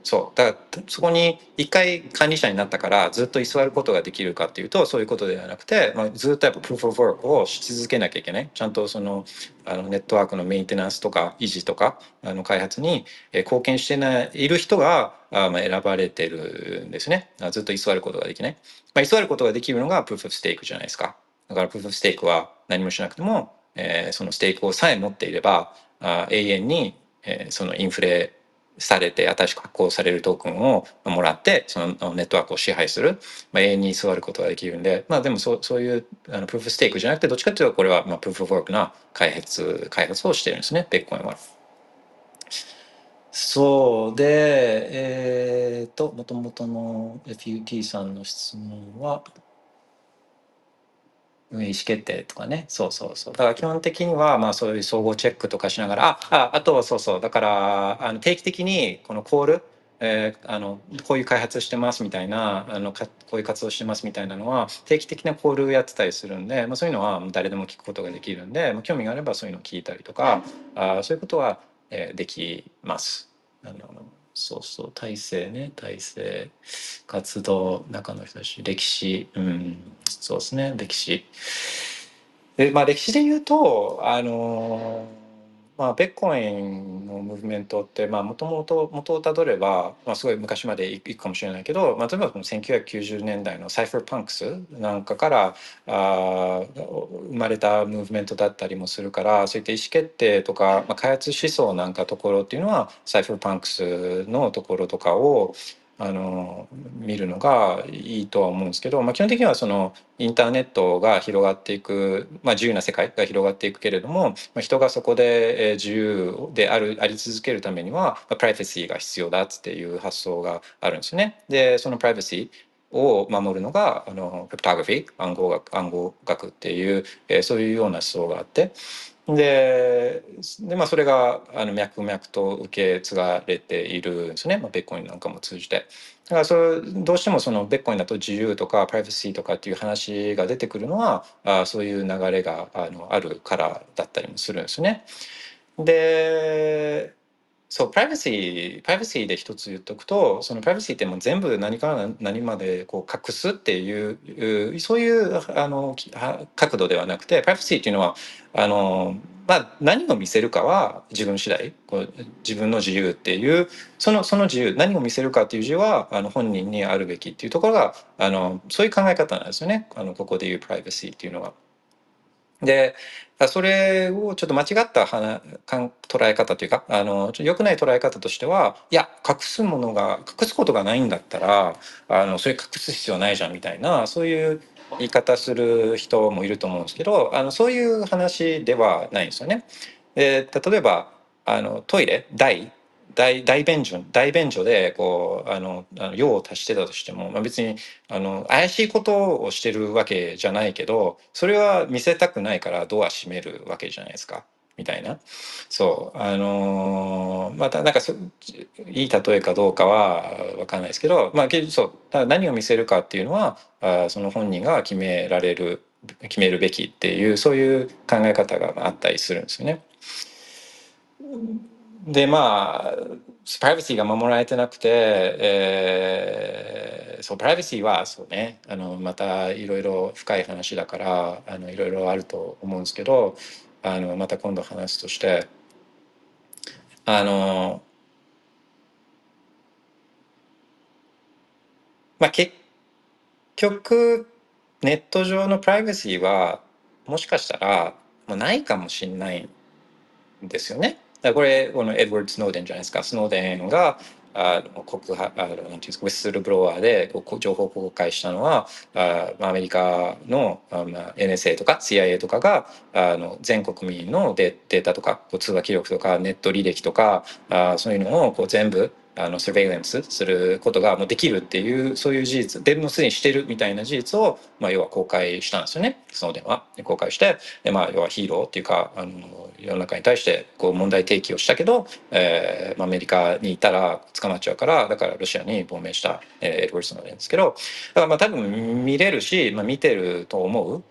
そう。だからそこに一回管理者になったからずっと居座ることができるかっていうとそういうことではなくて、まあ、ずっとやっぱプルーフ・オブ・ワークをし続けなきゃいけない。ちゃんとそのあのネットワークのメンテナンスとか維持とかあの開発にえ貢献してないいる人があまあ選ばれてるんですね。ずっと居座ることができない、まあ、居座ることができるのがプルーフ・ステークじゃないですか。だからプルーフ・ステークは何もしなくても、えーそのステークをさえ持っていればあ永遠に、えーそのインフレされて新しく発行されるトークンをもらってそのネットワークを支配する、まあ、永遠に座ることができるんでまあでもそうそういうあのプーフ・ステークじゃなくてどっちかというとこれはまあプーフ・オブ・ワークな開発開発をしてるんですねベッコインは。そうでえっ、ともともとの FUT さんの質問は意思決定とかね。そうそうそう。だから基本的にはまあそういう総合チェックとかしながらあああとはそうそう。だからあの定期的にこのコールえーあのこういう開発してますみたいなあのかこういう活動してますみたいなのは定期的なコールやってたりするんで、まあ、そういうのは誰でも聞くことができるんで、まあ、興味があればそういうのを聞いたりとかあそういうことは、えーできます。あのそうそう体制ね体制活動中の人たち歴史。うん。そうですね歴史。でまあ歴史で言うとあのまあビットコインのムーブメントってもともと元をたどれば、まあ、すごい昔までいくかもしれないけど、まあ、例えばこの1990年代の cypherpunks なんかからあ生まれたムーブメントだったりもするからそういった意思決定とか、まあ、開発思想なんかところっていうのは cypherpunks のところとかをあの見るのがいいとは思うんですけど、まあ、基本的にはそのインターネットが広がっていく、まあ、自由な世界が広がっていくけれども、まあ、人がそこで自由であるあり続けるためには、まあ、プライバシーが必要だっていう発想があるんですよね。でそのプライバシーを守るのがあのクリプトグラフィー暗号学暗号学っていう、えーそういうような思想があってでで、まあ、それがあの脈々と受け継がれているんですね、まあ、ベッコインなんかも通じて。だからそれどうしてもそのベッコインだと自由とかプライバシーとかっていう話が出てくるのはあそういう流れがあのあるからだったりもするんですね。でそうプライバシープライバシーで一つ言っとくとそのプライバシーってもう全部何から何までこう隠すっていうそういうあの角度ではなくてプライバシーっていうのはあの、まあ、何を見せるかは自分次第こう自分の自由っていうそのその自由何を見せるかっていう自由はあの本人にあるべきっていうところがあのそういう考え方なんですよねあのここでいうプライバシーっていうのは。でそれをちょっと間違ったはかん捉え方というかあのちょ良くない捉え方としてはいや隠すものが隠すことがないんだったらあのそれ隠す必要ないじゃんみたいなそういう言い方する人もいると思うんですけどあのそういう話ではないんですよね。で例えばあのトイレ台大大便所大便所でこうあのあの用を足してたとしても、まあ、別にあの怪しいことをしてるわけじゃないけどそれは見せたくないからドア閉めるわけじゃないですか。みたいな。そう。あのーまたなんかいい例えかどうかは分かんないですけどまあそう。だ何を見せるかっていうのはあその本人が決められる決めるべきっていうそういう考え方があったりするんですよね。でまあプライバシーが守られてなくて、えーそうプライバシーはそうねあのまたいろいろ深い話だからあのいろいろあると思うんですけどあのまた今度話すとしてあのまあ結局ネット上のプライバシーはもしかしたらもうないかもしれないんですよね。これこのエドワード・スノーデンじゃないですか。スノーデンがあの告発あのなんていうんですかウィッスルブロワーで情報公開したのはあアメリカのあ、まあ、NSA とか CIA とかがあの全国民のデデータとかこう通話記録とかネット履歴とかあそういうのをこう全部あの、サベイレンスすることがもうできるっていう、そういう事実、でもすでにしてるみたいな事実を、まあ、要は公開したんですよね。その電話。公開して、で、まあ、要はヒーローっていうか、あの、世の中に対してこう問題提起をしたけど、えーまあ、アメリカにいたら捕まっちゃうからだからロシアに亡命した、えー、エドワードソンなんですけどだからまあ多分見れるし、まあ、見てると思う。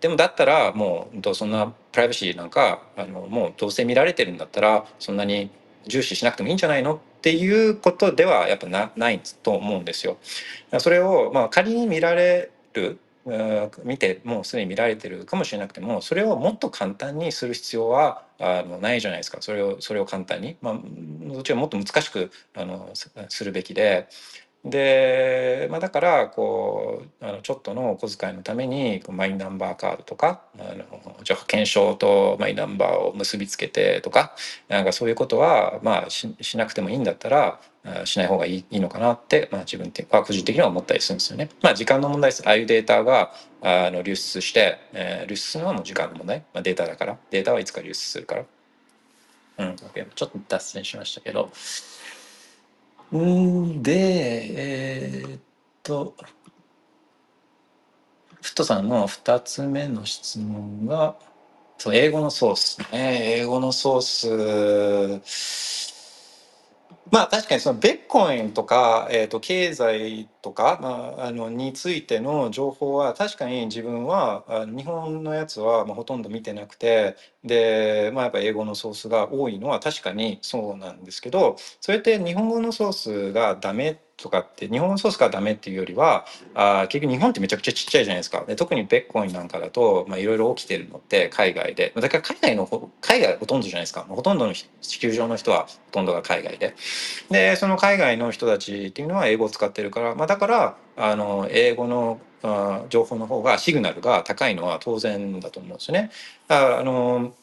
でもだったらもうそんなプライバシーなんかあのもうどうせ見られてるんだったらそんなに重視しなくてもいいんじゃないのっていうことではやっぱなないと思うんですよ。それをまあ仮に見られる見てもうすでに見られてるかもしれなくてもそれをもっと簡単にする必要はあのないじゃないですか。それをそれを簡単に、まあ、どちらもっと難しくあのするべきで。で、まあ、だからこうあのちょっとのお小遣いのためにマイナンバーカードとかあのじゃ保険証とマイナンバーを結びつけてとかなんかそういうことはまあししなくてもいいんだったらしない方がいいいいのかなって、まあ、自分的個人的には思ったりするんですよね。まあ時間の問題です。ああいうデータがあの流出して、えー、流出するのはもう時間の問題、まあ、データだからデータはいつか流出するから。うん、ちょっと脱線しましたけど。んで、えー、っと、フットさんの2つ目の質問が、そう、英語のソースね。英語のソース。まあ確かにそのベッコインとか、えー、と経済とか、まあ、あのについての情報は確かに自分はあ日本のやつはまあほとんど見てなくてで、まあ、やっぱ英語のソースが多いのは確かにそうなんですけどそれって日本語のソースがダメってとかって日本語ソースがダメっていうよりはあ結局日本ってめちゃくちゃちっちゃいじゃないですか。で特にベッコインなんかだといろいろ起きてるのって海外で。だから海外の海外ほとんどじゃないですか。ほとんどの地球上の人はほとんどが海外で。でその海外の人たちっていうのは英語を使ってるから、まあ、だからあの英語のあ情報の方がシグナルが高いのは当然だと思うんですよね。だからあの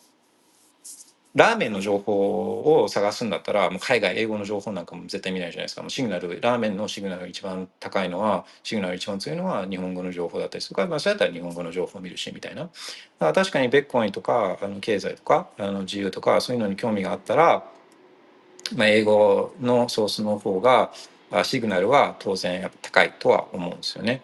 ラーメンの情報を探すんだったらもう海外英語の情報なんかも絶対見ないじゃないですかもうシグナルラーメンのシグナルが一番高いのはシグナル一番強いのは日本語の情報だったりするから、まあ、そうやったら日本語の情報を見るしみたいなだから確かにベッコインとかあの経済とかあの自由とかそういうのに興味があったら、まあ、英語のソースの方がシグナルは当然やっぱ高いとは思うんですよね。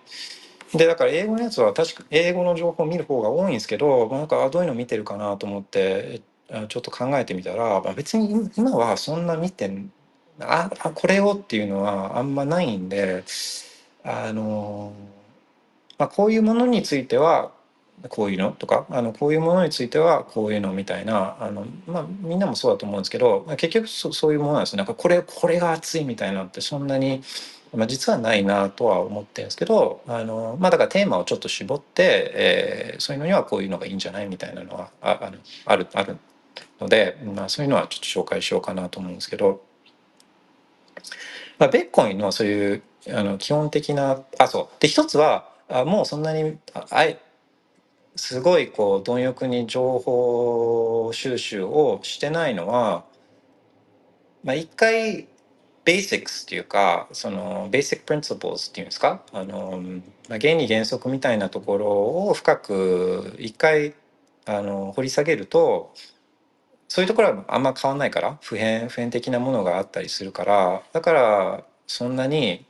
でだから英語のやつは確か英語の情報を見る方が多いんですけどなんかどういうの見てるかなと思ってちょっと考えてみたら別に今はそんな見てああこれをっていうのはあんまないんであの、まあ、こういうものについてはこういうのとかあのこういうものについてはこういうのみたいなあの、まあ、みんなもそうだと思うんですけどまあ結局そそういうものなんですなんかこれこれが熱いみたいなってそんなに、まあ、実はないなとは思ってるんですけどあの、まあ、だからテーマをちょっと絞って、えー、そういうのにはこういうのがいいんじゃないみたいなのはああるあるあるので、まあ、そういうのはちょっと紹介しようかなと思うんですけど、まあ、ベッコインのそういうあの基本的なあそう。で一つはあもうそんなにあいすごいこう貪欲に情報収集をしてないのは、まあ、一回 basics っていうかその basic principles っていうんですか？あの、まあ、原理原則みたいなところを深く一回あの掘り下げるとそういうところはあんま変わんないから普遍普遍的なものがあったりするからだからそんなに、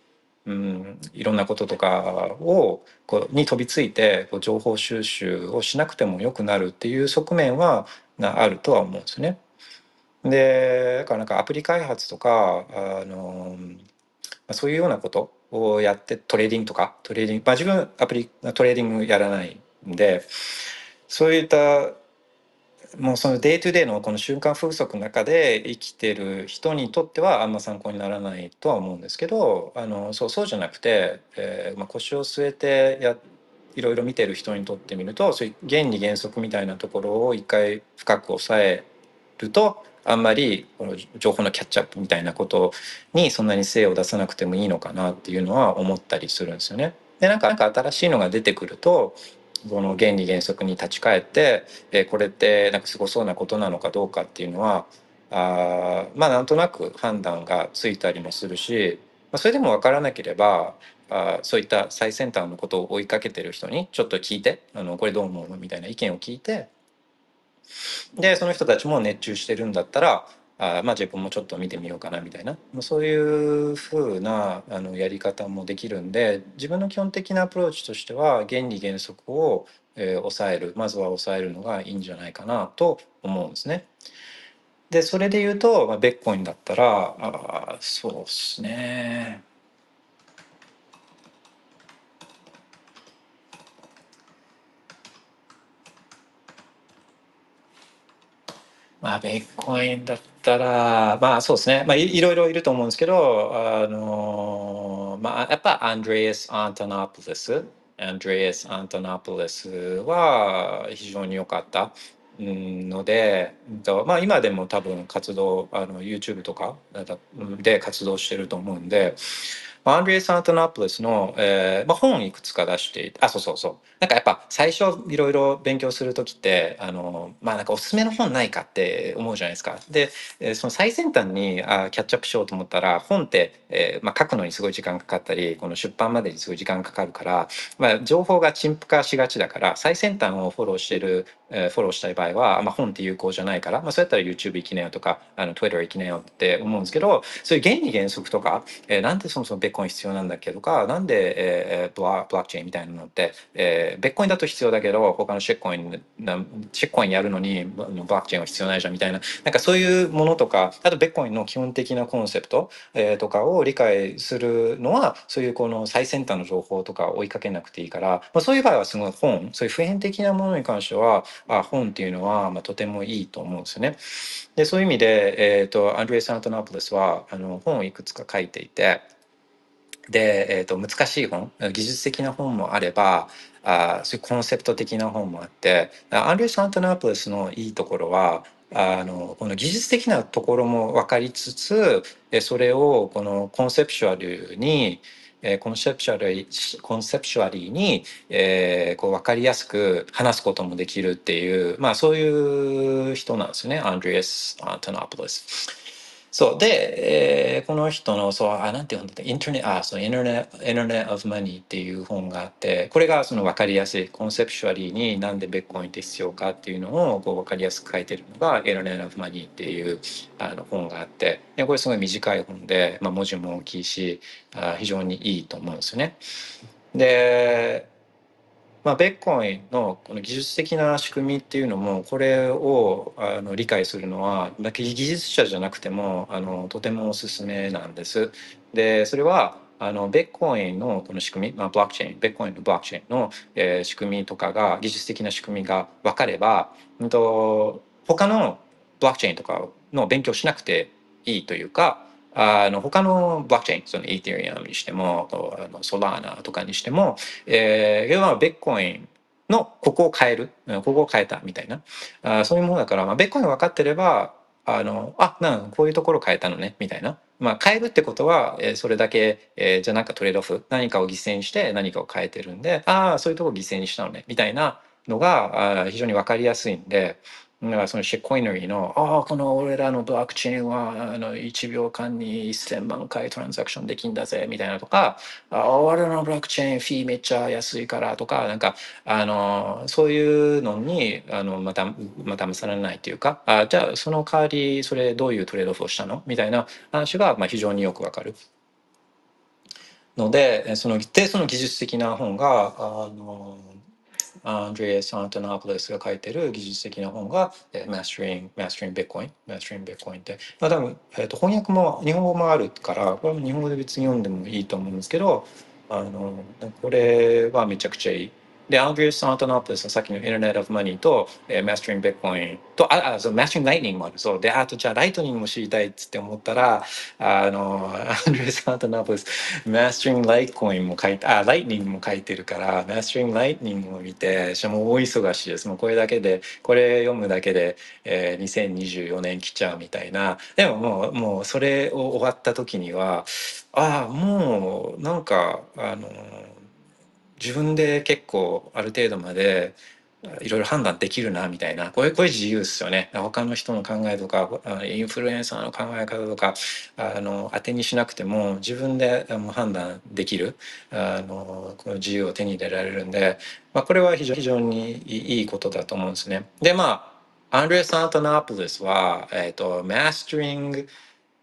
うん、いろんなこととかをこうに飛びついてこう情報収集をしなくてもよくなるっていう側面はあるとは思うんですね。でだからなんかアプリ開発とかあのそういうようなことをやってトレーディングとかトレーディングまあ自分あんまりトレーディングやらないんでそういったもうその day to day のこの瞬間風速の中で生きてる人にとってはあんま参考にならないとは思うんですけどあのそうそうじゃなくて、えーまあ、腰を据えてやいろいろ見てる人にとってみるとそういう原理原則みたいなところを一回深く抑えるとあんまりこの情報のキャッチアップみたいなことにそんなに精を出さなくてもいいのかなっていうのは思ったりするんですよね。でなんか新しいのが出てくるとこの原理原則に立ち返って、え、これってなんかすごそうなことなのかどうかっていうのはあまあなんとなく判断がついたりもするし、まあ、それでも分からなければあそういった最先端のことを追いかけてる人にちょっと聞いてあのこれどう思うの？みたいな意見を聞いてでその人たちも熱中してるんだったらあまあ自分もちょっと見てみようかなみたいなまあそういう風なあのやり方もできるんで自分の基本的なアプローチとしては原理原則を、えー抑えるまずは抑えるのがいいんじゃないかなと思うんですね。でそれで言うと、まあ、ベッコインだったらあそうですねまあ、ベッコインだったたら、まあそうですね、まあいろいろいると思うんですけど、あの、まあやっぱアンドレアス・アントナポリス、アンドレアス・アントナポリスは非常に良かった。ので、まあ今でも多分活動、あの YouTube とかで活動してると思うんで、アンドレアス・アントナポリスの、えーまあ、本いくつか出していて、あ、そうそうそう。なんかやっぱ最初いろいろ勉強するときって、あの、まあなんかおすすめの本ないかって思うじゃないですか。で、えその最先端にあキャッチアップしようと思ったら、本って、えーまあ、書くのにすごい時間かかったり、この出版までにすごい時間かかるから、まあ情報が陳腐化しがちだから、最先端をフォローしてる、えフォローしたい場合は、まあ本って有効じゃないから、まあそうやったら YouTube 行きなよとか、あの Twitter 行きなよって思うんですけど、そういう原理原則とか、えーなんでそもそもベッコイン必要なんだっけとか、なんで、えーブラブロックチェーンみたいなのって、えーベッコインだと必要だけど、他のシェッコイン、なシェッコインやるのに、あのブロックチェーンは必要ないじゃんみたいな、なんかそういうものとか、あとベッコインの基本的なコンセプト、えーとかを理解するのは、そういうこの最先端の情報とか追いかけなくていいから、まあ、そういう場合はすごい本、そういう普遍的なものに関しては、あ本っていうのは、まあ、とてもいいと思うんですよね。で、そういう意味で、えっ、と、アンドレアス・アントノプロスは、あの、本をいくつか書いていて、で、えー、と難しい本技術的な本もあればあそういうコンセプト的な本もあってアンドレアス・アントノプロスのいいところはあのこの技術的なところも分かりつつそれをこの conceptual にえ conceptual conceptually に、えーこう分かりやすく話すこともできるっていうまあそういう人なんですよねアンドレアス・アントノプロス。そう。で、えーこの人の、そう、あ、なんて読んだっけ？インターネット、あ、そう、インターネット、インターネット・オブ・マニーっていう本があって、これがその分かりやすい、コンセプシュアリーになんでベッコインって必要かっていうのをこう分かりやすく書いてるのが、インターネット・オブ・マニーっていうあの本があって、でこれすごい短い本で、まあ、文字も大きいし、あ非常にいいと思うんですよね。で、まあ、ベッコインのこの技術的な仕組みっていうのもこれをあの理解するのは技術者じゃなくてもあのとてもおすすめなんです。でそれはあのベッコインのこの仕組み、まあ、ブロックチェーンベッコインのブロックチェーンの、えー仕組みとかが技術的な仕組みが分かれば、うんと、他のブロックチェーンとかの勉強しなくていいというかあの他のブロックチェーンそのイーテリアムにしてもあのソラーナとかにしてもえー、要はベッコインのここを変える、ここを変えたみたいな、あそういうものだから、まあ、ベッコイン分かってれば、あの、あ、なんこういうところ変えたのね、みたいな。まあ、変えるってことは、えーそれだけ、えーじゃあなんかトレードオフ、何かを犠牲にして何かを変えてるんで、ああ、そういうとこを犠牲にしたのね、みたいなのが、あ非常に分かりやすいんで、だからそのシェッコイナリーの、ああ、この俺らのブロックチェーンはあの1秒間に1000万回トランザクションできんだぜ、みたいなとか、ああ俺らのブロックチェーンフィーめっちゃ安いからとか、なんか、あの、そういうのに、あの、また、また騙されないというか、あじゃあその代わり、それどういうトレードオフをしたの？みたいな話が、まあ、非常によくわかる。ので、その、で、その技術的な本が、あの、アンドレア・サントナポレスが書いてる技術的な本が、えー、Mastering, Mastering Bitcoin, Mastering Bitcoin って、まあ多分、えー、と翻訳も日本語もあるから、これも日本語で別に読んでもいいと思うんですけど、あの、これはめちゃくちゃいい。で、アンドレア・サントナポリスのさっきの Internet of Money と、えー、Mastering Bitcoin と、あ、あそう、Mastering Lightning もある。そう。で、あとじゃあライトニングも知りたいっつって思ったら、あの、アンドレア・サントナポリス、Mastering Litecoin も書いて、あ、Lightning も書いてるから、Mastering Lightning を見て、しかも大忙しいです。もうこれだけで、これ読むだけで、えー、2024年来ちゃうみたいな。でももう、もうそれを終わった時には、ああ、もう、なんか、あの、自分で結構ある程度までいろいろ判断できるなみたいなこれこれ自由ですよね他の人の考えとかインフルエンサーの考え方とかあの当てにしなくても自分で判断できるあのこの自由を手に入れられるんで、まあ、これは非常非常にいいことだと思うんですね。でまあアンドレス・アントナポリスは、えっ、と、Mastering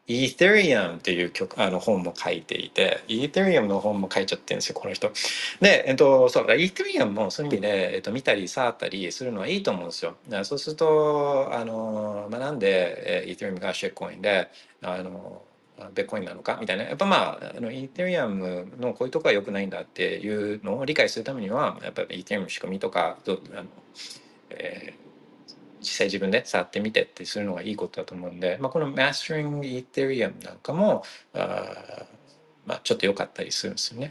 Ethereum っていう曲、あの本も書いていて、Ethereum の本も書いちゃってるんですよ、この人。で、えっ、と、そう、Ethereum もそういう意味で、えっ、と、見たり触ったりするのはいいと思うんですよ。そうすると、あの、まあ、なんで、えー、Ethereum がシェックコインで、あの、ベッコインなのか？みたいな。やっぱまあ、あの、イーテリアムのこういうとこは良くないんだっていうのを理解するためには、やっぱりイーテリアムの仕組みとか、どあのえー実際自分で触ってみてってするのがいいことだと思うんで、まあ、この Mastering Ethereum なんかも、あまあ、ちょっと良かったりするんですよね。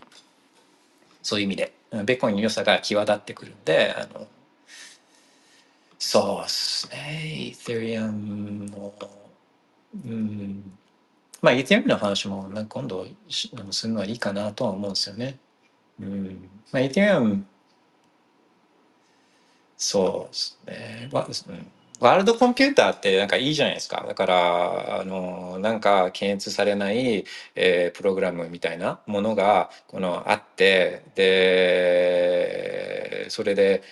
そういう意味で。ベッコインの良さが際立ってくるんで、あのそうですね、Ethereum の、うん、まあ、Ethereum の話もなんか今度するのはいいかなとは思うんですよね。うん。まあ、Ethereum そうですね。わうんワールドコンピューターってなんかいいじゃないですか。だから、あの、なんか検閲されない、えープログラムみたいなものが、このあって、で、それで、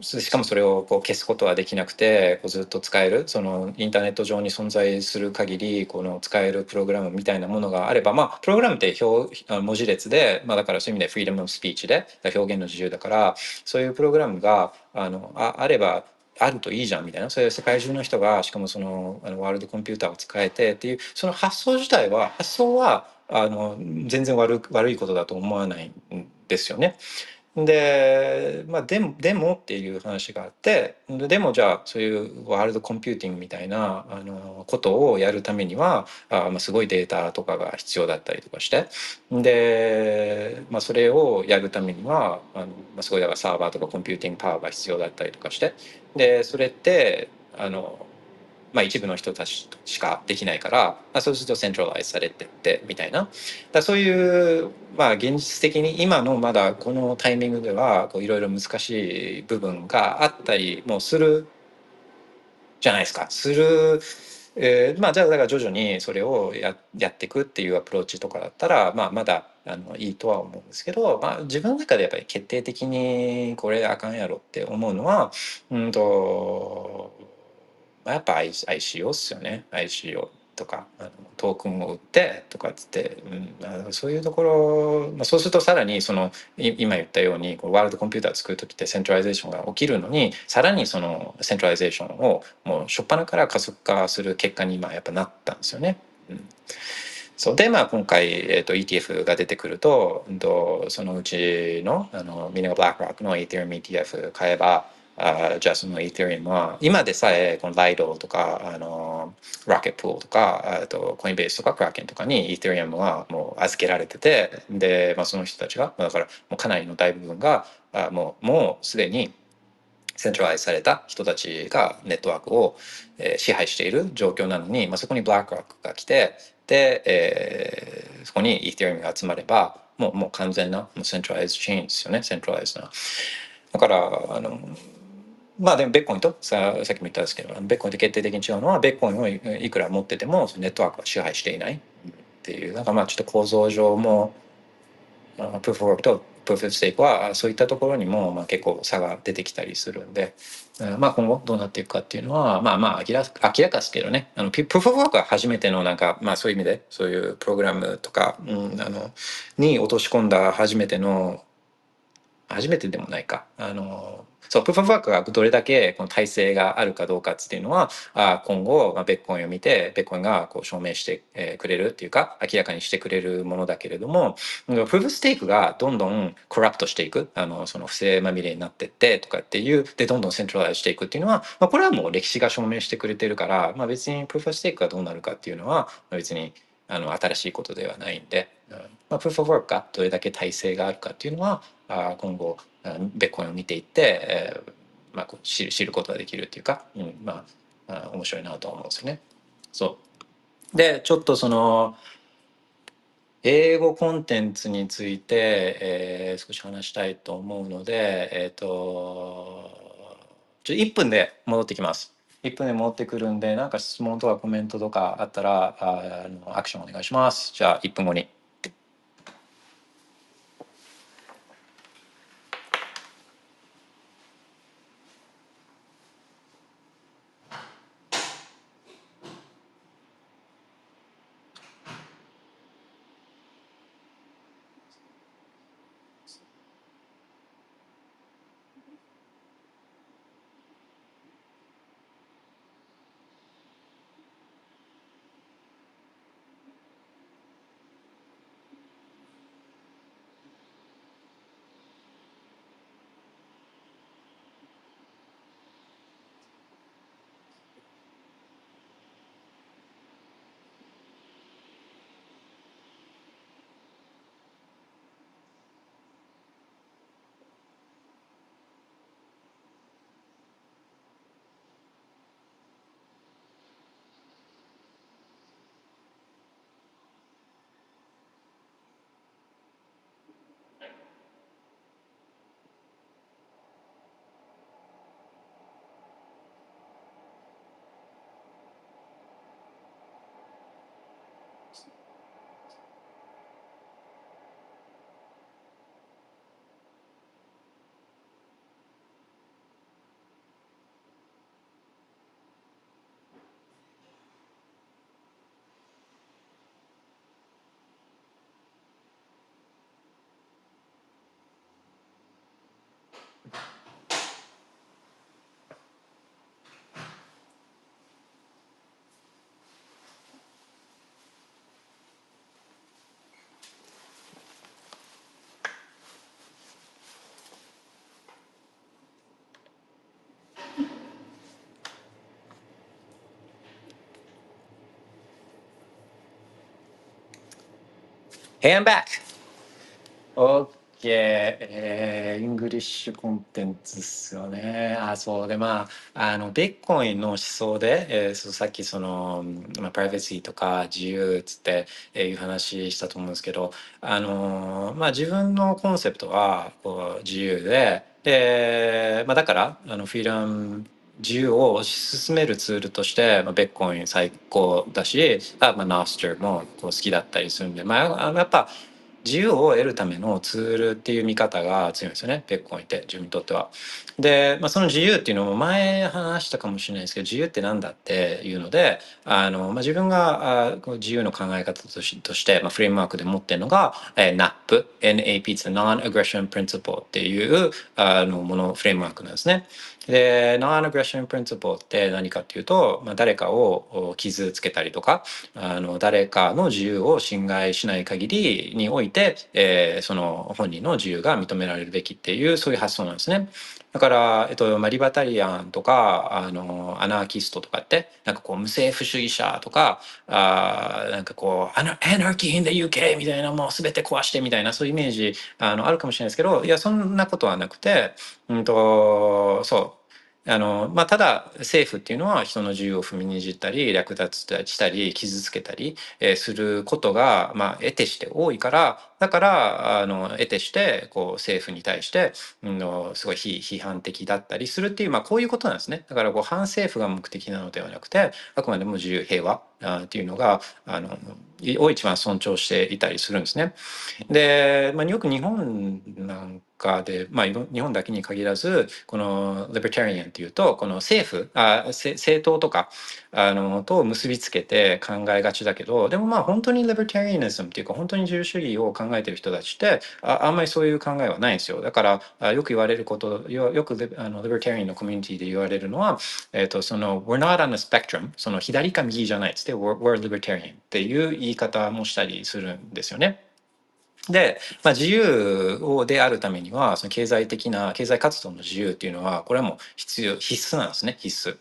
しかもそれをこう消すことはできなくてこうずっと使えるそのインターネット上に存在する限りこの使えるプログラムみたいなものがあればまあプログラムって表文字列で、まあ、だからそういう意味でフリーダム・オブ・スピーチで表現の自由だからそういうプログラムがあのああればあるといいじゃんみたいなそういう世界中の人がしかもそのあのワールドコンピューターを使えてっていうその発想自体は発想はあの全然悪悪いことだと思わないんですよね。で、まあ、でも、でもっていう話があって、でもじゃあそういうワールドコンピューティングみたいなあのことをやるためにはあ、まあ、すごいデータとかが必要だったりとかして。で、まあ、それをやるためにはあの、まあ、すごいだからサーバーとか computing power が必要だったりとかして。でそれってあのまあ、一部の人たちしかできないから、まあ、そうすると centralize されてってみたいな。だそういう、まあ、現実的に今のまだこのタイミングではいろいろ難しい部分があったりもするじゃないですか。する、えーまあじゃあだから徐々にそれをややっていくっていうアプローチとかだったら、まあ、まだあのいいとは思うんですけど、まあ、自分の中でやっぱり決定的にこれあかんやろって思うのはうんとまあ、やっぱ ICO っすよね。ICO とかあのトークンを売ってとかっつって、うん、そういうところ、まあ、そうするとさらにその今言ったようにこう world computer 作る時って centralization が起きるのにさらにその centralization をもう初っ端から加速化する結果に今やっぱなったんですよね。うん。そう。でまあ今回、えー、と ETF が出てくると、うんと、そのうちのあのみんながブラックロックの Ethereum ETF 買えばあじゃあその Ethereum は今でさえこのライドとかあの Rocket Pool とかあとコインベースとかクラーケンとかに Ethereum はもう預けられててで、まあ、その人たちがだからもうかなりの大部分があもうもうすでにセントライズされた人たちがネットワークを、えー、支配している状況なのに、まあ、そこにブラックロックが来てで、えー、そこに Ethereum が集まればもうもう完全なもうセントライズチェーンですよねセントライズな。だからあのまあでもベッコインとささっきも言ったんですけどベッコインと決定的に違うのはベッコインをいくら持っててもネットワークは支配していないっていうなんかまあちょっと構造上もプーフ・ォークとプーフ・ステークはそういったところにもまあ結構差が出てきたりするんでまあ今後どうなっていくかっていうのはまあまあ明ら明らかですけどね。あのプーフ・ォークは初めてのなんかまあそういう意味でそういうプログラムとか、うん、あのに落とし込んだ初めての初めてでもないか。あのそう、プーフ・オブ・ワークがどれだけこの体制があるかどうかっていうのは、あ今後、まあ、ベッコインを見て、ベッコインがこう証明してくれるっていうか、明らかにしてくれるものだけれども、プーフ・ステークがどんどんコラプトしていく、あの、その不正まみれになってってとかっていう、で、どんどんセントラライズしていくっていうのは、まあ、これはもう歴史が証明してくれてるから、まあ別にプーファ・ステークがどうなるかっていうのは、別にあの新しいことではないんで、まあ、プーフ・オブ・ワークがどれだけ体制があるかっていうのは、あ今後、ベッコインを見ていって、えーまあ、知る知ることができるっていうか、うん、まああ面白いなと思うんですよね。そうでちょっとその英語コンテンツについて、えー、少し話したいと思うので、えっ、ー、とちょ1分で戻ってきます。1分で戻ってくるんで、なんか質問とかコメントとかあったら、あのアクションお願いします。じゃあ1分後に。Hey, I'm back! OK。えー、 English contents っすよね。あ、そうで、まあ、あの、ビットコインの思想で、えー、そうさっきその、まあ、 privacy とか自由っつって、えー、いう話したと思うんですけど、あのーまあ、自分のコンセプトは、こう、自由で、で、まあ、だから、あの、 freedom 自由を推し進めるツールとして、まあ、ビットコイン最高だし、あまあ、 Nostr もこう好きだったりするんで、まあ、やっぱ自由を得るためのツールっていう見方が強いんですよねベッコインって自分にとっては。で、まあ、その自由っていうのも前話したかもしれないですけど自由って何だっていうのであの、まあ、自分があ自由の考え方としとして、まあ、フレームワークで持ってるのが、えー、NAP NAP って Non-Aggression Principle っていうあのものフレームワークなんですね。で、Non-Aggression Principle って何かっていうと、まあ、誰かを傷つけたりとか、あの誰かの自由を侵害しない限りにおいて、えー、その本人の自由が認められるべきっていうそういう発想なんですね。だから、えっとま、リバタリアンとかあのアナーキストとかってなんかこう無政府主義者とかあなんかこうアナアナーキー in the UK みたいなもう全て壊してみたいなそういうイメージあのあるかもしれないですけどいやそんなことはなくて、うんとそう。あのまあ、ただ政府っていうのは人の自由を踏みにじったり略奪したり傷つけたり、え、することが、まあ、得てして多いからだからあの得てしてこう政府に対して、うん、のすごい批判的だったりするっていう、まあ、こういうことなんですねだからこう反政府が目的なのではなくてあくまでも自由平和あっていうのがあのを一番尊重していたりするんですね。で、まあ、よく日本なんかで、まあ、日本だけに限らずこのリベタリアンっていうとこの政府あ政党とかあのと結びつけて考えがちだけどでもまあ本当にリベタリアニズムっていうか本当に自由主義を考考えてる人たちってああんまりそういう考えはないんですよだからよく言われることよくあのリベタリアンのコミュニティで言われるのは、えー、とその We're not on a spectrum その左か右じゃないっつって We're, we're libertarian っていう言い方もしたりするんですよね。で、まあ、自由をであるためにはその経済的な経済活動の自由っていうのはこれはもう必要必須なんですね必須。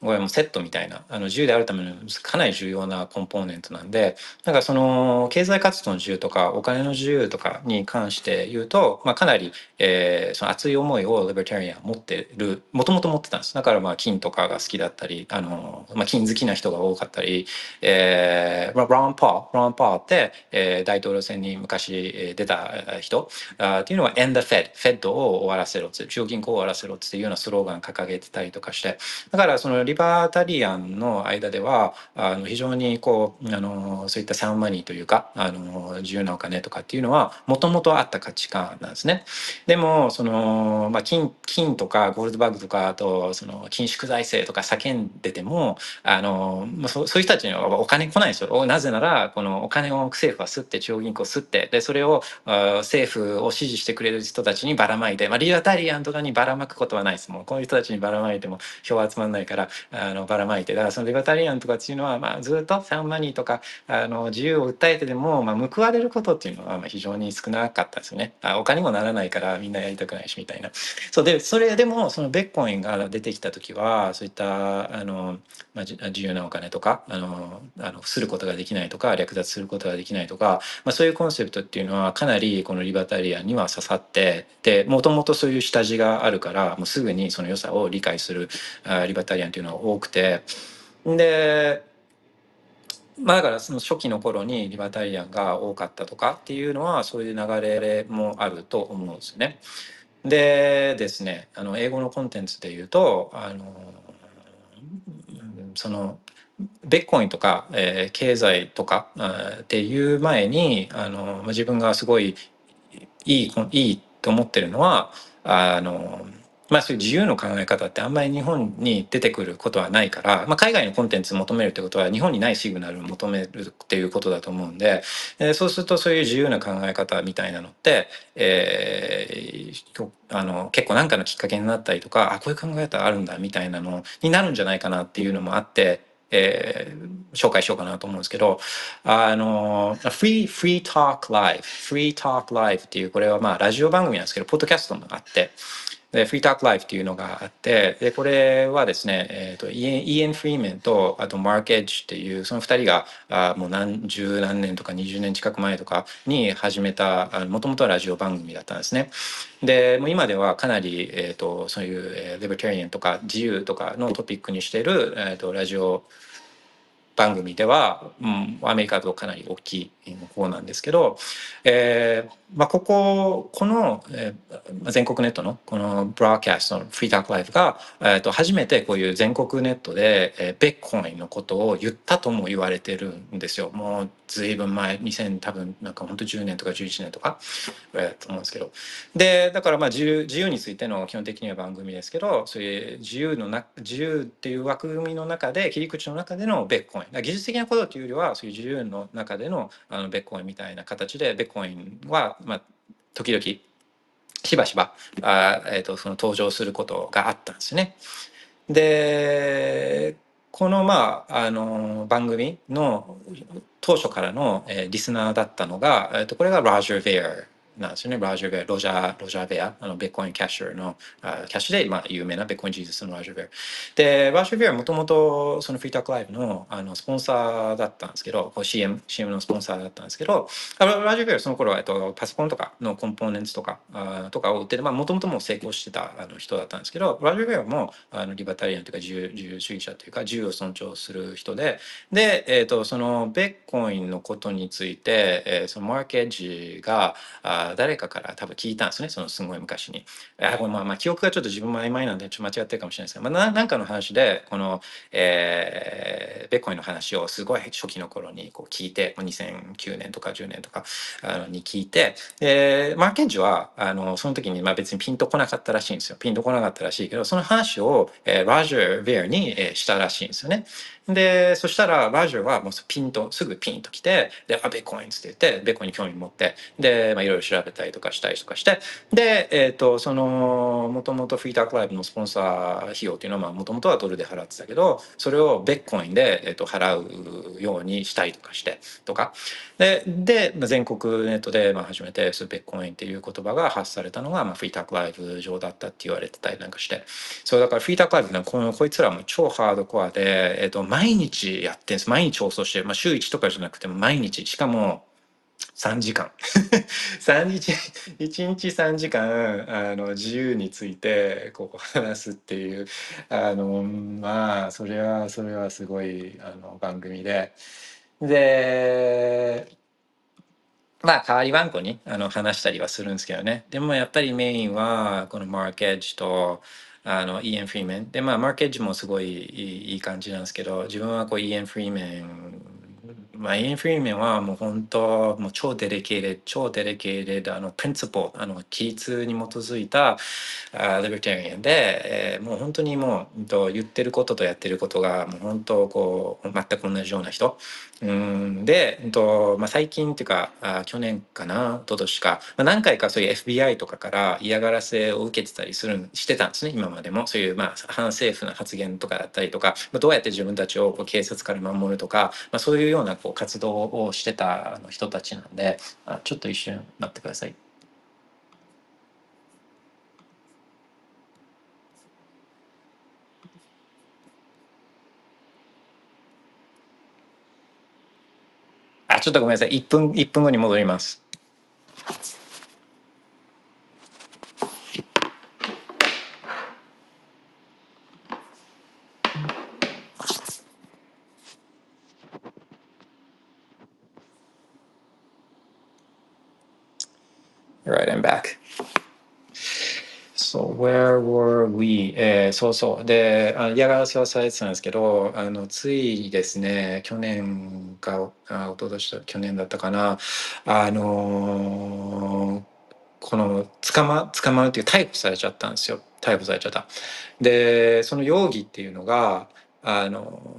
これもセットみたいなあの自由であるためのかなり重要なコンポーネントなんでだかその経済活動の自由とかお金の自由とかに関して言うと、まあ、かなり、えー、その熱い思いをリベタリアン持ってるもともと持ってたんです。だからまあ金とかが好きだったりあの、まあ、金好きな人が多かったり、えー、ロン・パーロン・パーって、えー、大統領選に昔出た人あっていうのは End the Fed フェッドを終わらせろ中央銀行を終わらせろっていうようなスローガン掲げてたりとかして。だからそのリバータリアンの間ではあの非常にこうあのそういったサンマニーというかあの自由なお金とかっていうのはもともとあった価値観なんですね。でもその、まあ、金金とかゴールドバッグとかあとその緊縮財政とか叫んでてもあのそそういう人たちにはお金来ないですよ。なぜならこのお金を政府は吸って中央銀行吸ってでそれを政府を支持してくれる人たちにばらまいて、まあ、リバタリアンとかにばらまくことはないです。もうこういう人たちにばらまいても票集まんないからあのばらまいてだからそのリバタリアンとかっていうのは、まあ、ずっとサンマニーとかあの自由を訴えてでも、まあ、報われることっていうのはまあ非常に少なかったですよね。あお金もならないからみんなやりたくないしみたいな。そうでそれでもそのベッコインが出てきた時はそういったあの、まあ、自由なお金とかあのあのすることができないとか略奪することができないとか、まあ、そういうコンセプトっていうのはかなりこのリバタリアンには刺さってでもともとそういう下地があるからもうすぐにその良さを理解するあリバタリアンっていうのはの多くてでまあだからその初期の頃にリバタリアンが多かったとかっていうのはそういう流れもあると思うんですよね。でですねあの英語のコンテンツで言うとあのそのベッコインとか、えー、経済とかっていう前にあの自分がすごいいいいいと思ってるのはあのまあそういう自由の考え方ってあんまり日本に出てくることはないから、まあ、海外のコンテンツ求めるってことは日本にないシグナルを求めるっていうことだと思うんで、えー、そうするとそういう自由な考え方みたいなのって、えー、あの結構何かのきっかけになったりとかあこういう考え方あるんだみたいなのになるんじゃないかなっていうのもあってえー、紹介しようかなと思うんですけど、あの、Free, Free Talk Live、Free Talk Live っていう、これはまあラジオ番組なんですけど、ポッドキャストもあって、で、フリータークライフっていうのがあって、で、これはですね、えっ、ー、と、イエン・イエン・フリーメンと、あと、マーク・エッジっていう、その二人が、あもう何十何年とか20年近く前とかに始めた、もともとはラジオ番組だったんですね。で、もう今ではかなり、えっ、ー、と、そういう、えー、 libertarian とか自由とかのトピックにしている、えっ、ー、と、ラジオ番組では、うん、アメリカとかなり大きい方なんですけど、えーまあ、こここの、えー、全国ネットのこの broadcast の Free Talk Live が、えー、と初めてこういう全国ネットで、えー、ビットコインのことを言ったとも言われてるんですよ。もうずいぶん前2000多分なんか本当10年とか11年とかぐらいだと思うんですけどでだからまあ自由自由についての基本的には番組ですけどそういう自由のな自由っていう枠組みの中で切り口の中でのベッコイン技術的なことっていうよりはそういう自由の中でのあのベッコインみたいな形でベッコインは、まあ、時々しばしばあ、えーと、その登場することがあったんですね。でこのまああの番組の当初からの、えー、リスナーだったのが、えーと、これがロジャー・ベア。なんですよね。ロジャー・ベア、ロジャー・ロジャーベア、あのベッコインキャッシュの、あキャッシュで、まあ、有名なベッコインジーズスのロジャー・ベア。で、ロジャー・ベアはもともとそのフリータークライブのあのスポンサーだったんですけど、CM、CM のスポンサーだったんですけど、ロジャー・ベアはその頃は、えっと、パソコンとかのコンポーネンツとかあとかを売ってて、まあ、もともともう成功してたあの人だったんですけど、ロジャー・ベアもあのリバタリアンというか自由自由主義者というか、自由を尊重する人で、で、えっと、そのベッコインのことについて、えー、そのマーケッジがあ誰かから多多分聞いたんですねそのすごい昔に。あこれまあまあ記憶がちょっと自分も曖昧なんでちょっと間違ってるかもしれないですけど、まあ、なんかの話でこの、えー、ベッコインの話をすごい初期の頃にこう聞いて2009年とか10年とかあのに聞いてでマーケンジはあのその時にまあ別にピンとこなかったらしいんですよ。ピンとこなかったらしいけどその話を、えー、ラジャー・ベアに、えー、したらしいんですよね。で、そしたら、ラジオはもうピンと、すぐピンと来て、で、あ、ベコインって言って、ベコインに興味持って、で、まあ、いろいろ調べたりとかしたりとかして、で、えっ、ー、と、その、もともとフリータークライブのスポンサー費用っていうのは、もともとはドルで払ってたけど、それをベッコインで、えっ、ー、と、払うようにしたりとかして、とか。で、で、全国ネットで、まあ、初めて、ベッコインっていう言葉が発されたのが、まあ、フリータークライブ上だったって言われてたりなんかして、そう、だからフリータークライブこの、こいつらも超ハードコアで、えっ、ー、と、毎日やってんです。毎日放送して。まあ、週1とかじゃなくても毎日。しかも、3時間。3日1日3時間あの自由についてこう話すっていうあのまあそれはそれはすごいあの番組で。でまあ代わりわんこにあの話したりはするんですけどね。でもやっぱりメインはこのマーケッジとあのイエン・フリーメンでまあマーケッジもすごいいい感じなんですけど自分はこうイエン・フリーメンまあ、インフリーメンはもう本当、もう超デリケーレ、超デリケーレ、あの、プリンシポあの、規律に基づいた、あリベタリアンで、えー、もう本当にもう、言ってることとやってることが、もう本当、こう、全く同じような人。うん。で、とまあ、最近っていうかあ去年かなととしか、まあ、何回かそういう FBI とかから嫌がらせを受けてたりするしてたんですね今までも。そういうまあ反政府な発言とかだったりとか、まあ、どうやって自分たちをこう警察から守るとか、まあ、そういうようなこう活動をしてた人たちなんであちょっと一瞬待ってください。あ、ちょっとごめんなさい。1分、1分後に戻ります。Right, I'm back. So where were we? えー、そうそう。で、あ嫌がらせはされてたんですけど、あの、ついですね、去年か、あ、おととしだ、去年だったかな、あのー、この、捕ま、捕まるっていう逮捕されちゃったんですよ。逮捕されちゃった。で、その容疑っていうのが、あの、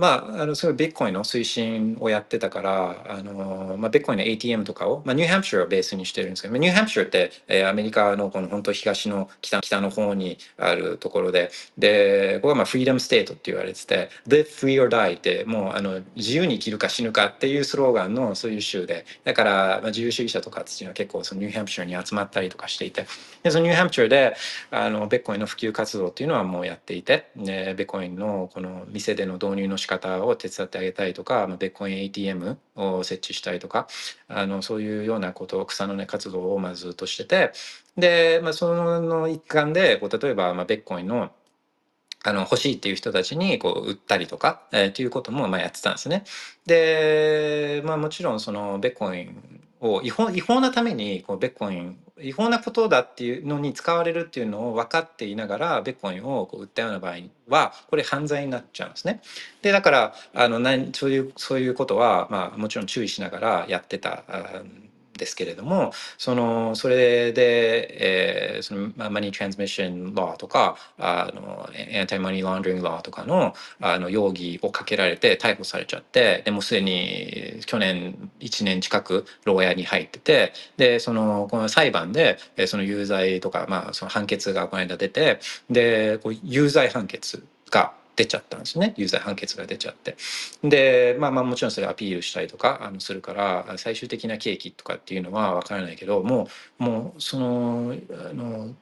まあ、あの、すごいビットコインの推進をやってたから、あの、まあ、ビットコインの ATM とかを、まあ、ニューハンプシャーをベースにしてるんですけど、ニューハンプシャーって、えー、アメリカのこの本当東の北北の方にあるところで、で、ここはまあ、フリーダムステートって言われてて、live free or die って、もう、あの、自由に生きるか死ぬかっていうスローガンのそういう州で、だから、まあ、自由主義者とかっていうのは結構そのニューハンプシャーに集まったりとかしていて、で、そのニューハンプシャーで、あの、ビットコインの普及活動っていうのはもうやっていて、で、ビットコインのこの店での導入の仕方を手伝ってあげたいとか、まあ、ベッコイン ATM を設置したりとかあのそういうようなことを草の根活動をまずっとしててで、まあ、その一環でこう例えば、まあ、ベッコインのあの欲しいっていう人たちにこう売ったりとか、えー、ということもまあやってたんですね。で、まあ、もちろんそのベッコインを違法違法なためにこうベッコイン違法なことだっていうのに使われるっていうのを分かっていながらベッコインをこう売ったような場合はこれ犯罪になっちゃうんですね。でだからあのそういうそういうことは、まあ、もちろん注意しながらやってたですけれどもそのそれで、えー、そのマニートランスミッションラーとかあのエンタイマニーランドリングラーとかのあの容疑をかけられて逮捕されちゃってでもすでに去年1年近く牢屋に入っててでそのこの裁判でその有罪とか、まあ、その判決がこの間出てでこう有罪判決が出ちゃったんですね。有罪判決が出ちゃって。でまあまあもちろんそれアピールしたりとかあのするから最終的な契機とかっていうのは分からないけどもうもうそのあの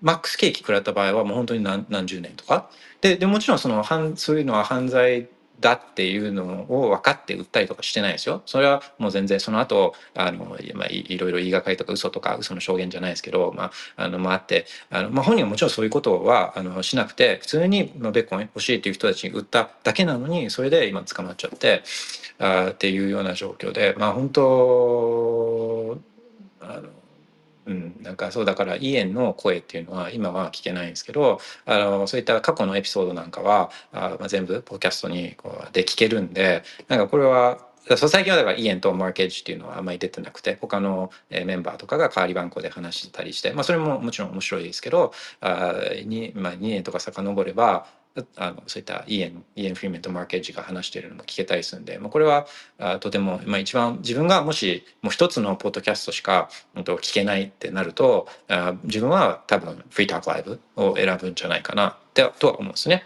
マックスケーキ食らった場合はもう本当に何何十年とか。ででもちろんそのそういうのは犯罪だっていうのを分かって売ったりとかしてないですよ。それはもう全然その後あの、まあ、いろいろ言いがかりとか嘘とか嘘の証言じゃないですけど、まあ、あの、まあ、あって、あの、まあ、本人はもちろんそういうことはあのしなくて普通に、まあ、ベッコン欲しいっていう人たちに売っただけなのにそれで今捕まっちゃってあっていうような状況でまあ本当あのうん、なんかそうだからイエンの声っていうのは今は聞けないんですけどあのそういった過去のエピソードなんかはあ、まあ、全部ポッキャストにこうで聞けるんでなんかこれはそう最近はだからイエンとマーケージっていうのはあんまり出てなくて他のメンバーとかが代わり番号で話したりして、まあ、それももちろん面白いですけどあに、まあ、2年とか遡ればあのそういったイエンイエン・フリーメントマーケージが話しているのも聞けたりするんで、まあ、これはあとても、まあ、一番自分がもしもう一つのポッドキャストしか聞けないってなるとあ自分は多分フリータークライブを選ぶんじゃないかなってとは思うんですね。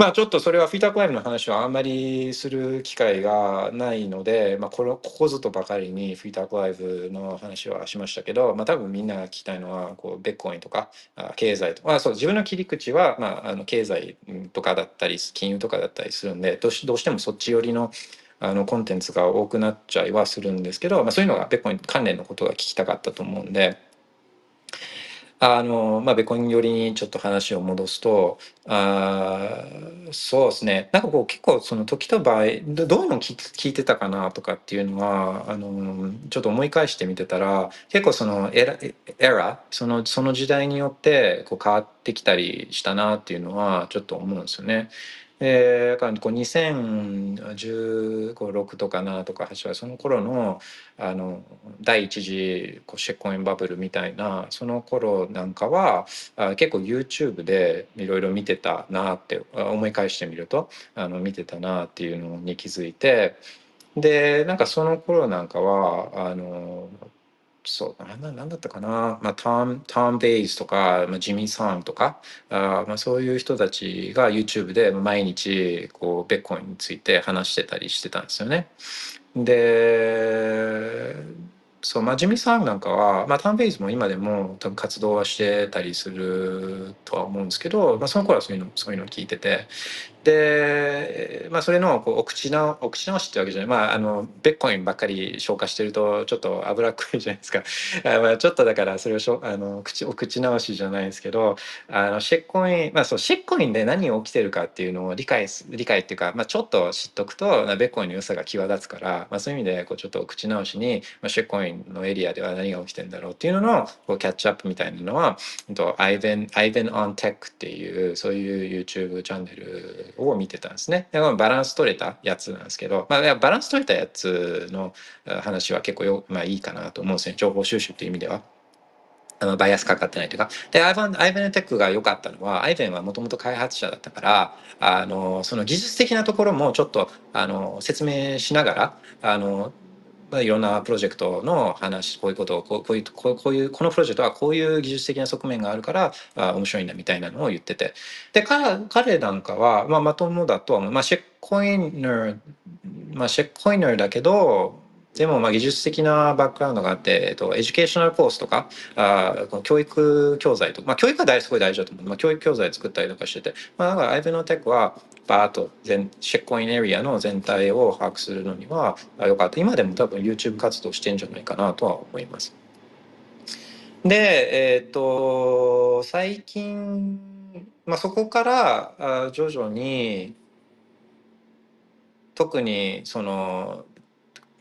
まあちょっとそれはフィータークライブの話はあんまりする機会がないので、まあ、これここぞとばかりにフィータークライブの話はしましたけど、まあ、多分みんなが聞きたいのはこうベッコインとか経済とか、まあ、そう自分の切り口は、まあ、あの経済とかだったり金融とかだったりするんでどうしどうしてもそっち寄りのあのコンテンツが多くなっちゃいはするんですけど、まあ、そういうのがベッコイン関連のことが聞きたかったと思うんで。あの、まあ、ベコン寄りにちょっと話を戻すと、あそうですね。なんかこう結構その時と場合、どどういうの聞聞いてたかなとかっていうのは、あの、ちょっと思い返してみてたら、結構そのエラ、エラ、その、その時代によってこう変わってきたりしたなっていうのはちょっと思うんですよね。だからこう2016とか7とか8はその頃のあの第一次こうシェコインバブルみたいなその頃なんかは結構 YouTube でいろいろ見てたなって思い返してみるとあの見てたなっていうのに気づいてでなんかその頃なんかはあのそうなんなんだったかな、まあ、トム・トム・ベイズとか、まあ、ジミー・サンとかあ、まあ、そういう人たちが YouTube で毎日こうベッコインについて話してたりしてたんですよね。でそうまあジミー・サンなんかは、まあ、ターンベイズも今でも多分活動はしてたりするとは思うんですけど、まあ、その頃はそういうのそういうのを聞いててで、まあ、それのこうお口直お口直しってわけじゃない、まあ、あのベッコインばっかり消化してるとちょっと脂っこいじゃないですか、まあ、ちょっとだからそれをしょあの口お口直しじゃないですけどあのシェッコイン、まあ、そうシェッコインで何が起きてるかっていうのを理解す理解っていうか、まあ、ちょっと知っとくとベッコインの良さが際立つから、まあ、そういう意味でこうちょっとお口直しに、まあ、シェッコインのエリアでは何が起きてるんだろうっていうののこうキャッチアップみたいなのは「アイベン・アイベン・オン・テック」っていうそういう YouTube チャンネルを見てたんですね。でバランス取れたやつなんですけど、まあ、バランス取れたやつの話は結構よ、まあ、いいかなと思うんですね情報収集という意味では。あのバイアスかかってないというか。で、アイバン、アイベンテックが良かったのは、アイベンはもともと開発者だったから、あの、その技術的なところもちょっと、あの、説明しながら、あの、いろんなプロジェクトの話こういうことをこうこういうこういうこのプロジェクトはこういう技術的な側面があるからあ面白いんだみたいなのを言ってて。で彼彼なんかは、まあ、まともだとは思う、まあ、シェックコイナー、まあ、 shitcoiner だけどでもまあ技術的なバックグラウンドがあって、えっと、 educational course とかあこの教育教材とか、まあ、教育は大すごい大事だと思う、まあ、教育教材作ったりとかしてて、まあ、だから Ivan on Tech はバーッと全 shitcoin area の全体を把握するのにはよかった。今でも多分 YouTube 活動してんじゃないかなとは思います。でえっ、と最近、まあ、そこから徐々に特にその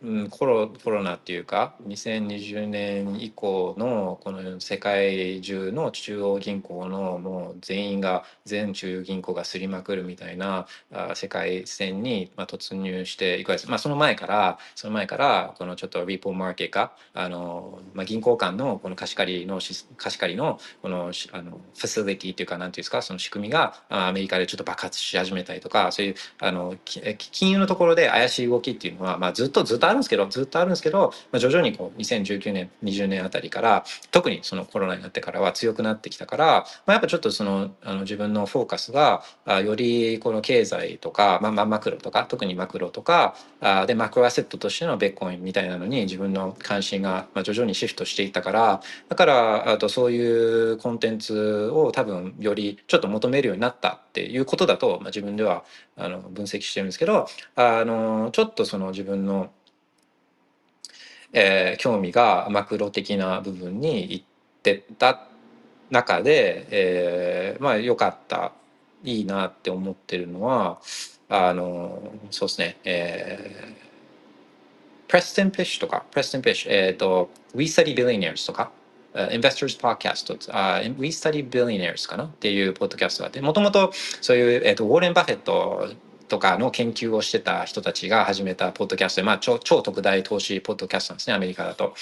うん、コロコロナっていうか2020年以降のこの世界中の中央銀行のもう全員が全中央銀行がすりまくるみたいなあ世界線にまあ突入していくわけです。まあ、その前からその前からこのちょっとリポーマーケットかあの、まあ、銀行間のこの貸し借りの貸し借りのこのあのファシリティっていうかなんていうんですかその仕組みがアメリカでちょっと爆発し始めたりとかそういうあの金融のところで怪しい動きっていうのは、まあ、ずっとずっとあるんですけどずっとあるんですけど、まあ、徐々にこう2019年20年あたりから特にそのコロナになってからは強くなってきたから、まあ、やっぱちょっとそのあの自分のフォーカスがあよりこの経済とか、まあ、まマクロとか特にマクロとかあでマクロアセットとしてのベッコインみたいなのに自分の関心が徐々にシフトしていったからだからあとそういうコンテンツを多分よりちょっと求めるようになったっていうことだと、まあ、自分ではあの分析してるんですけどあのちょっとその自分のえー、興味がマクロ的な部分に行ってた中で、えー、まあ良かったいいなって思ってるのはあのそうですね、えー、プレストン・ピッシュとかプレストン・ピッシュえっ、ー、と We Study Billionaires とか Investors Podcast、uh, We Study Billionaires かなっていうポッドキャストがあって、もともとそういう、えーと、ウォーレン・バフェットとかの研究をしてた人たちが始めたポッドキャストで、まあ、超超特大投資ポッドキャストなんですねアメリカだと。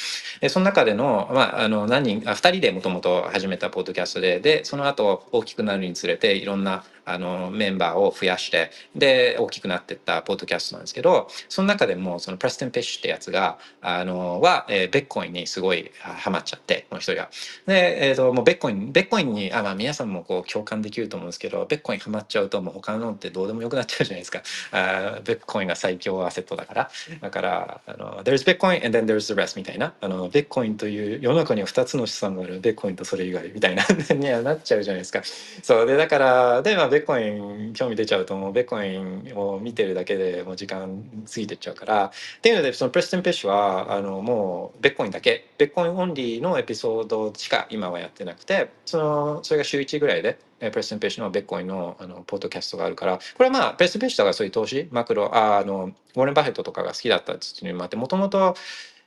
でその中での,、まあ、あの何人あ2人でもともと始めたポッドキャストででその後大きくなるにつれていろんなあのメンバーを増やしてで大きくなってったポッドキャストなんですけどその中でもそのプレステン・ペッシュってやつがあのは、えー、ベッコインにすごいハマっちゃってこの人が。で、えーと、もうベッコインベッコインにあ、まあ、皆さんもこう共感できると思うんですけどベッコインハマっちゃうともう他のってどうでもよくなっちゃうじゃないですか。あベッコインが最強アセットだからだからあの There's Bitcoin and then there's the rest みたいなあのビットコインという世の中には2つの資産があるビットコインとそれ以外みたいな にはなっちゃうじゃないですか。そうでだからでまあビットコイン興味出ちゃうともう。ビットコインを見てるだけでもう時間過ぎてっちゃうから。っていうのでそのプレストン・ピッシュはあのもうビットコインだけ。 Bitcoin only のエピソードしか今はやってなくてそのそれが週1ぐらいでプレストン・ピッシュのビットコインのあのポッドキャストがあるから。これはまあプレストン・ピッシュとかそういう投資マクロあのウォーレン・バフェットとかが好きだったっていうのもあってもともと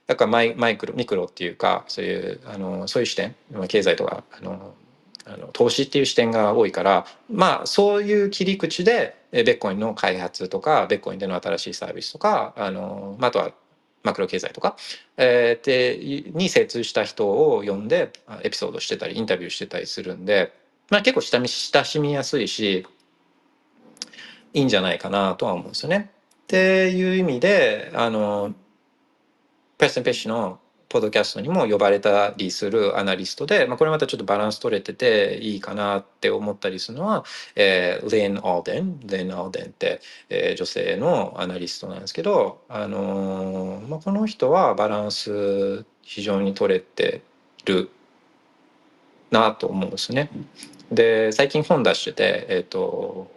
だかマイマイクロミクロっていうかそういうあのそういう視点経済とかあのあの投資っていう視点が多いからまあそういう切り口でベッコインの開発とかベッコインでの新しいサービスとかあの、あ、あとはマクロ経済とか、えー、でに精通した人を呼んでエピソードしてたりインタビューしてたりするんで、まあ、結構親しみやすいしいいんじゃないかなとは思うんですよね。っていう意味であのプレストン・ピッシュのポッドキャストにも呼ばれたりするアナリストで、まあ、これまたちょっとバランス取れてていいかなって思ったりするのは、えー、リン・アルデンリン・アルデンって、えー、女性のアナリストなんですけど、あのー、まあ、この人はバランス非常に取れてるなと思うんですね。で最近本出しててえっ、ー、と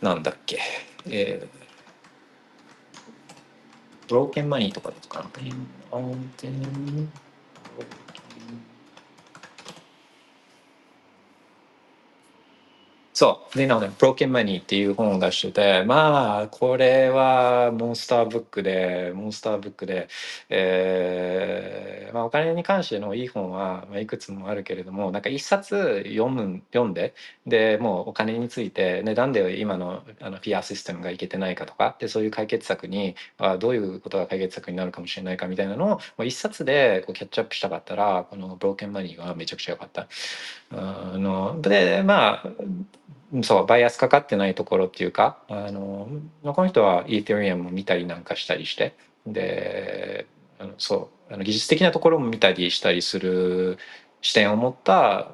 なんだっけえーブローケンマニーとかですかな。そう。で、なので、Broken Money っていう本を出してて、まあ、これはモンスターブックで、モンスターブックで、えーまあ、お金に関してのいい本は、まあ、いくつもあるけれども、なんか一冊読む読んで、で、もうお金について、ね、なんで今のあのフィアシステムがいけてないかとか、で、そういう解決策に、あどういうことが解決策になるかもしれないかみたいなのを、もう一冊でこうキャッチアップしたかったら、この Broken Money がめちゃくちゃ良かった。あのでまあそうバイアスかかってないところっていうかあのこの人はイーテリアムも見たりなんかしたりしてであのそうあの技術的なところも見たりしたりする視点を持った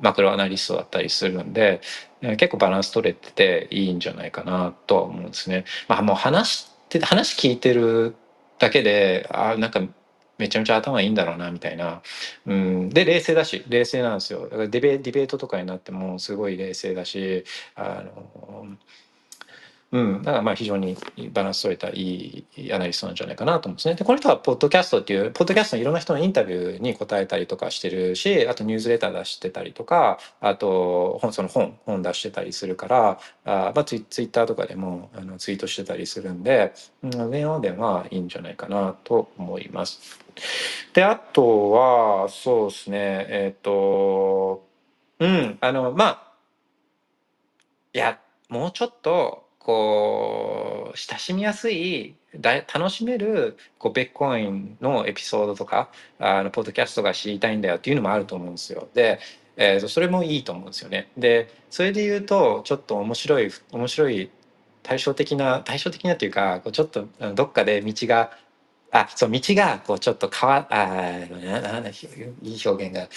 マクロアナリストだったりするんで結構バランス取れてていいんじゃないかなとは思うんですね。まあ、もう話話聞いてるだけであなんかめちゃめちゃ頭いいんだろうなみたいな、うん、で冷静だし冷静なんですよ。だからデベディベートとかになってもすごい冷静だしあのうん、だからまあ非常にバランス取れたいいアナリストなんじゃないかなと思うんですね。でこの人はポッドキャストっていうポッドキャストのいろんな人のインタビューに答えたりとかしてるしあとニュースレター出してたりとかあと本その本本出してたりするからあ、まあ、ツイツイッターとかでもあのツイートしてたりするんで、うん、上のではいいんじゃないかなと思います。であとはそうですねえっ、とうんあのまあいやもうちょっとこう親しみやすい楽しめるこうベッコインのエピソードとかあのポッドキャストが知りたいんだよっていうのもあると思うんですよ。で、えー、とそれもいいと思うんですよね。でそれで言うとちょっと面白い面白い対照的な対照的なっていうかこうちょっとどっかで道があそう道がこうちょっと変わあいい表現が。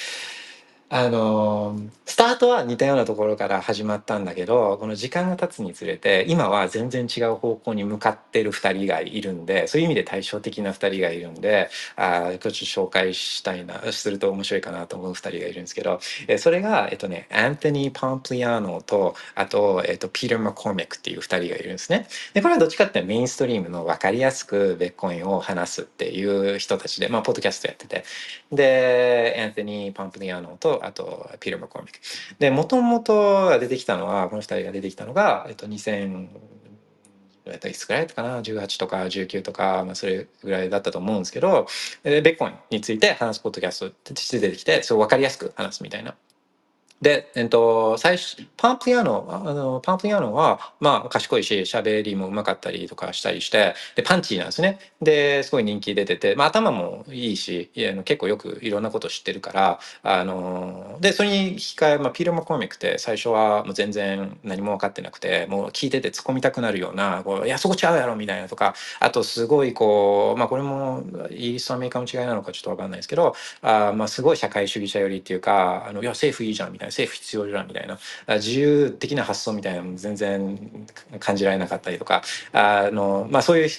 あのスタートは似たようなところから始まったんだけどこの時間が経つにつれて今は全然違う方向に向かってる2人がいるんでそういう意味で対照的な2人がいるんであちょっと紹介したいなすると面白いかなと思う2人がいるんですけどえそれが、えっとね、アントニー・パンプリアーノとあと、えっと、ピーター・マコーメックっていう2人がいるんですね。でこれはどっちかってメインストリームの分かりやすくベッコインを話すっていう人たちで、まあ、ポッドキャストやっててでアントニー・パンプリアーノとあとピル・マコミックでもともと出てきたのはこの2人が出てきたのが、えっと、2000、いつぐらいかな？18とか19とか、まあ、それぐらいだったと思うんですけどベッコインについて話すポッドキャストとして出てきてそう分かりやすく話すみたいな。で、えっと、最初、パンプリアノ、あの、パンプリアノは、まあ、賢いし、喋りもうまかったりとかしたりして、で、パンチーなんですね。で、すごい人気出てて、まあ、頭もいいし、いや結構よくいろんなこと知ってるから、あの、で、それに引き換え、まあ、ピール・マコーミックって最初はもう全然何も分かってなくて、もう聞いてて突っ込みたくなるような、こういや、そこちゃうやろみたいなとか、あとすごいこう、まあ、これもイギリスとアメリカの違いなのかちょっと分かんないですけど、あまあ、すごい社会主義者寄りっていうか、あの、いや、政府いいじゃんみたいな。政府必要じゃんみたいな。自由的な発想みたいなのも全然感じられなかったりとか。あの、まあ、そういう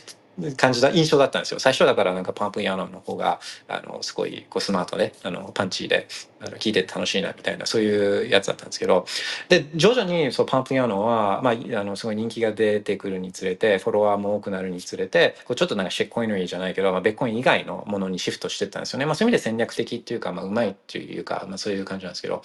感じだ印象だったんですよ。最初だからなんかパンプヤーノの方があのすごいこうスマートであのパンチで。あの聞いてて楽しいなみたいなそういうやつだったんですけど。で徐々にそうパンプリアノは、まあ、あのすごい人気が出てくるにつれてフォロワーも多くなるにつれてこうちょっとなんかシェッコインリーじゃないけど、まあ、ベッコイン以外のものにシフトしてったんですよね、まあ、そういう意味で戦略的っていうか、まあ、うまいっていうか、まあ、そういう感じなんですけど。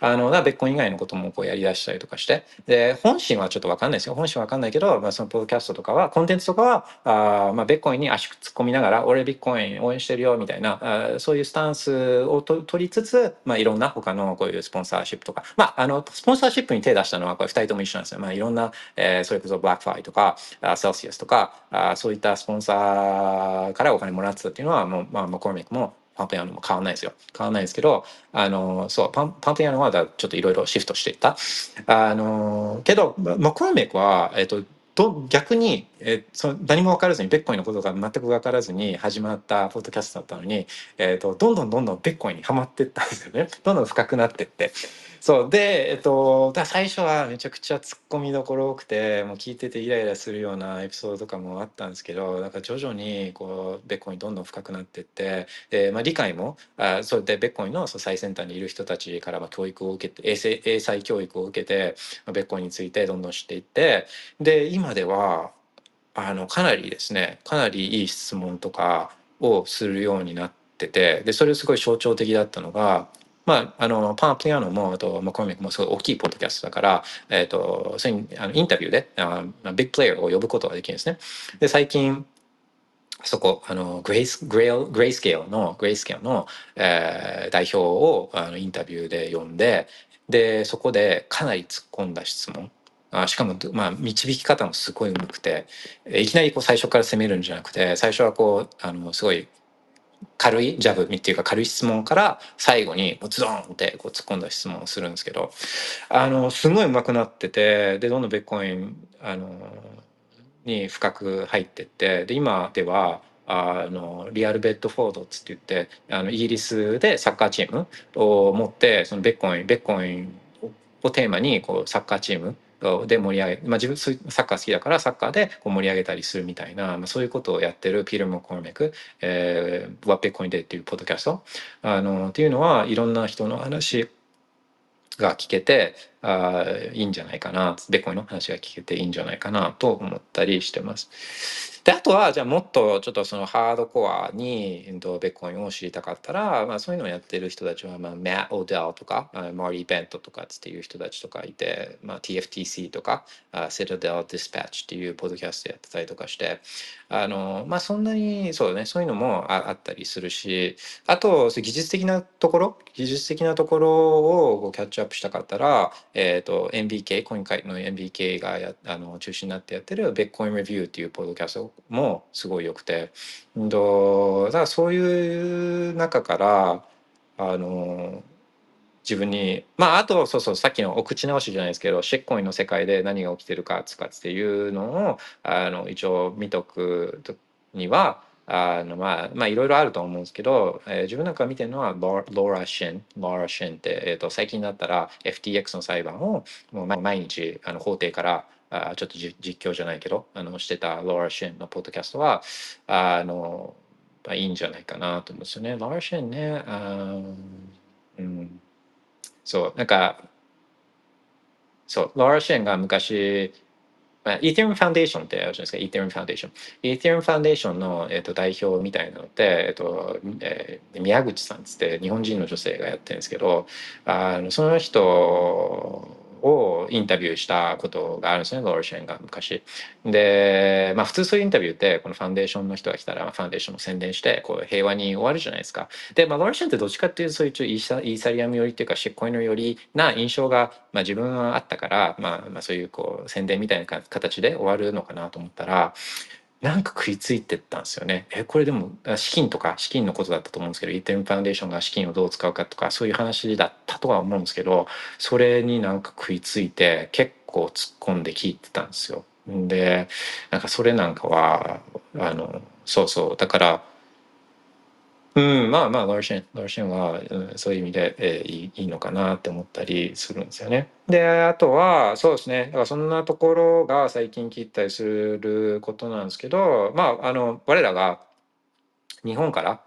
あのだビットコイン以外のこともこうやりだしたりとかして。で本心はちょっと分かんないですよ。本心は分かんないけど、まあ、そのポッドキャストとかはコンテンツとかはあ、まあ、ビットコインに足突っ込みながら俺ビットコイン応援してるよみたいなあそういうスタンスをと取りつつ、まあ、いろんな他のこういうスポンサーシップとかまああのスポンサーシップに手出したのはこれ2人とも一緒なんですよ、まあ、いろんな、えー、それこそ BlockFi とかあ Celsius とかあそういったスポンサーからお金もらってたっていうのはもう、まあ、 McCormack も Pompliano も変わんないですよ。変わんないですけど、あの、そう、パンパンプヤノはちょっといろいろシフトしていった。あの、けど、マコーミックは、えっと、ど逆に、えそ何も分からずにベッコイのことが全く分からずに始まったポッドキャストだったのに、えーと、どんどんどんどんベッコイにはまってったんですよね。どんどん深くなってって。そうで、えっと、だ最初はめちゃくちゃツッコミどころ多くてもう聞いててイライラするようなエピソードとかもあったんですけどだか徐々にこうベッコインどんどん深くなってってで、まあ、理解もあそうでベッコインのその最先端にいる人たちからまあ教育を受けて英才英才教育を受けて、まあ、ベッコインについてどんどん知っていってで今ではあのかなりですねかなりいい質問とかをするようになっててでそれすごい象徴的だったのがまあ、あのパン・プリアノもあとマコミックもすごい大きいポッドキャストだから、えー、とそういうあのインタビューであビッグプレイヤーを呼ぶことができるんですね。で最近そこあのグレイスグレイグレイスケールのグレイスケールの、えー、代表をあのインタビューで呼んででそこでかなり突っ込んだ質問あしかも、まあ、導き方もすごいうまくていきなりこう最初から攻めるんじゃなくて最初はこうあのすごい軽いジャブっていうか軽い質問から最後にズドンってこう突っ込んだ質問をするんですけどあのすごい上手くなっててでどんどんベッコインあのに深く入ってってで今ではあのリアルベッドフォードっつって言ってあのイギリスでサッカーチームを持ってそのベッコインベッコインをテーマにこうサッカーチームで盛り上げ、まあ、自分サッカー好きだからサッカーでこう盛り上げたりするみたいな、まあ、そういうことをやってるピーター・モコーメク「えー、ワッペコインデー」っていうポッドキャストあのっていうのはいろんな人の話が聞けてあいいんじゃないかなベコイの話が聞けていいんじゃないかなと思ったりしてます。であとはじゃあもっとちょっとそのハードコアに、えっと、ベコインを知りたかったら、まあ、そういうのをやってる人たちは、まあ、マット・オデルとかマーリー・ベントとかっていう人たちとかいて、まあ、TFTC とかセトデル・ディスパッチっていうポッドキャストやってたりとかしてあのまあそんなにそうねそういうのもあったりするしあと技術的なところ技術的なところをキャッチアップしたかったら、えーと、MBK 今回の MBK がやあの中心になってやってるベッコインレビューっていうポッドキャストもすごい良くて。だからそういう中からあの自分にまああとそうそうさっきのお口直しじゃないですけどシェッコインの世界で何が起きてるかつかっていうのをあの一応見とくにはあのまあまあいろいろあると思うんですけど、えー、自分なんか見てるのはローラ・シェンローラ・シェンって、えーと、最近だったら FTX の裁判をもう毎日あの法廷からあちょっと実況じゃないけどあのしてたローラ・シェンのポッドキャストはあの、まあ、いいんじゃないかなと思うんですよね。ローラ・シェンねあうんそうなんかそうローラ・シェンが昔、イーテリアムファンデーションってあるじゃないですか、イーテリアムファンデーション。イーテリアムファンデーションの、えーと、代表みたいなのって、えーとえー、宮口さんつって日本人の女性がやってるんですけど、あのその人をインタビューしたことがあるんですねロールシェンが昔。でまあ普通そういうインタビューってこのファンデーションの人が来たらファンデーションを宣伝してこう平和に終わるじゃないですか。で、まあ、ロールシェンってどっちかっていうとそういうイーサイーサリアム寄りっていうかシッコイの寄りな印象が、まあ、自分はあったから、まあ、まあそういうこう宣伝みたいな形で終わるのかなと思ったらなんか食いついてったんですよね。え、これでも資金とか資金のことだったと思うんですけど、イーテンファンデーションが資金をどう使うかとかそういう話だったとは思うんですけど、それになんか食いついて結構突っ込んで聞いてたんですよ。で、なんかそれなんかは、あの、そうそう、だから、うん、まあまあ、ローシン、ローシンは、うん、そういう意味で、えー、いいいいのかなって思ったりするんですよね。で、あとは、そうですね、だからそんなところが最近切ったりすることなんですけど、まあ、あの、我らが日本から、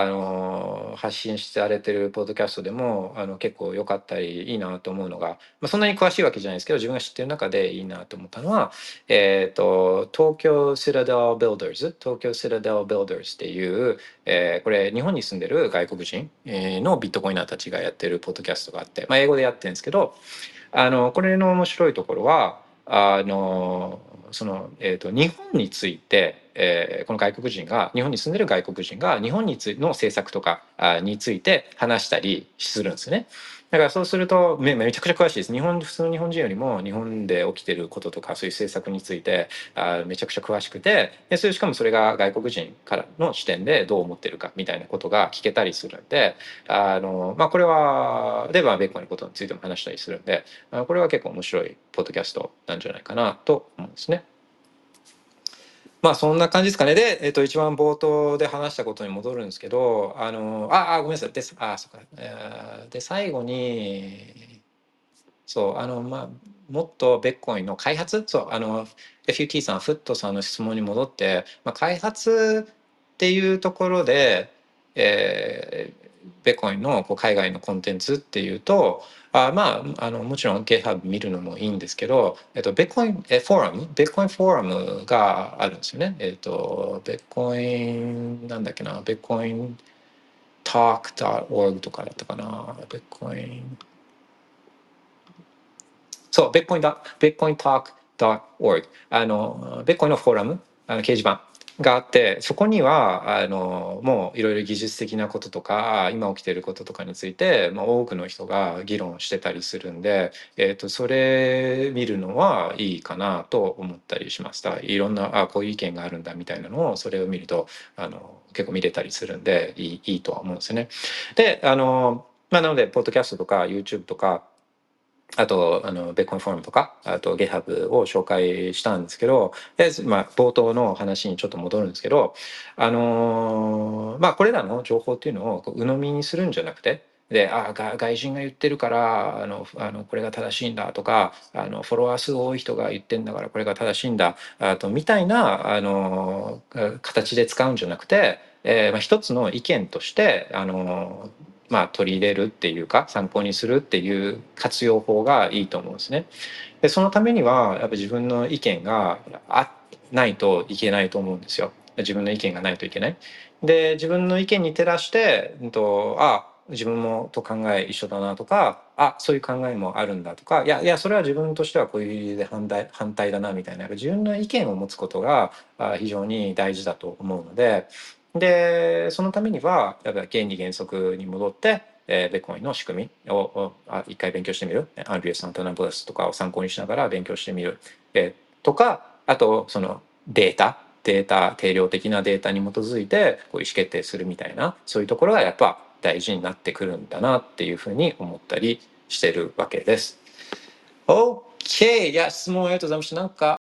あの発信されてるポッドキャストでもあの結構良かったりいいなと思うのが、まあ、そんなに詳しいわけじゃないですけど自分が知ってる中でいいなと思ったのは、えーと、東京シラデル・ビルダーズ東京シラデル・ビルダーズっていう、えー、これ日本に住んでる外国人のビットコイナーたちがやってるポッドキャストがあって、まあ、英語でやってるんですけどあのこれの面白いところはあのその、えーと、日本について、えー、この外国人が日本に住んでる外国人が日本につの政策とかについて話したりするんですよね。だからそうするとめめちゃくちゃ詳しいです日本普通の日本人よりも日本で起きてることとかそういう政策についてあめちゃくちゃ詳しくてでそれしかもそれが外国人からの視点でどう思ってるかみたいなことが聞けたりするんであの、まあ、これはではベッコのことについても話したりするんでこれは結構面白いポッドキャストなんじゃないかなと思うんですね。まあそんな感じですかね。で、えっと、一番冒頭で話したことに戻るんですけど、あの、あ、あ、ごめんなさい。で、あ、そっか。で、最後に、そう、あの、まあ、もっとベッコインの開発、そう、あの、FUT さん、フットさんの質問に戻って、まあ、開発っていうところで、え、ベッコインのこう海外のコンテンツっていうと、あまあ、あのもちろん GitHub 見るのもいいんですけど、えっと、ベッコインえフォーラム、ベッコインフォーラムがあるんですよね。えっと、ベッコイン、なんだっけな、ベッコイン talk.org とかだったかな？bitcoin そう、bitcoin だ、bitcointalk.org。あの、bitcoin のフォーラム、あの掲示板があって、そこには、あの、もういろいろ技術的なこととか、今起きていることとかについて、まあ、多くの人が議論してたりするんで、えっ、と、それ見るのはいいかなと思ったりしました。いろんな、あ、こういう意見があるんだみたいなのを、それを見ると、あの、結構見れたりするんで、いいいいとは思うんですよね。で、あの、まあ、なので、ポッドキャストとか YouTube とか、あと、あの、ベッコンフォームとか、あと、GitHub を紹介したんですけど、で、まあ、冒頭の話にちょっと戻るんですけど、あのーまあ、これらの情報っていうのをう鵜呑みにするんじゃなくて、で、あが外人が言ってるからあのあのこれが正しいんだとかあのフォロワー数多い人が言ってんだからこれが正しいんだあとみたいなあの形で使うんじゃなくて、えーまあ、一つの意見としてあのまあ、取り入れるっていうか参考にするっていう活用法がいいと思うんですね。でそのためにはやっぱ自分の意見があないといけないと思うんですよ。自分の意見がないといけない。で自分の意見に照らして、うんと、あ自分もと考え一緒だなとかあそういう考えもあるんだとかいやいやそれは自分としてはこういう理由で反対反対だなみたいな自分の意見を持つことが非常に大事だと思うのででそのためにはやっぱ原理原則に戻って、えー、ベコインの仕組みをあ一回勉強してみるアンリューサントナブレスとかを参考にしながら勉強してみる、えー、とかあとそのデータデータ定量的なデータに基づいてこう意思決定するみたいなそういうところがやっぱ大事になってくるんだなっていうふうに思ったりしてるわけです。OK! いや、質問ありがとうございました。なんか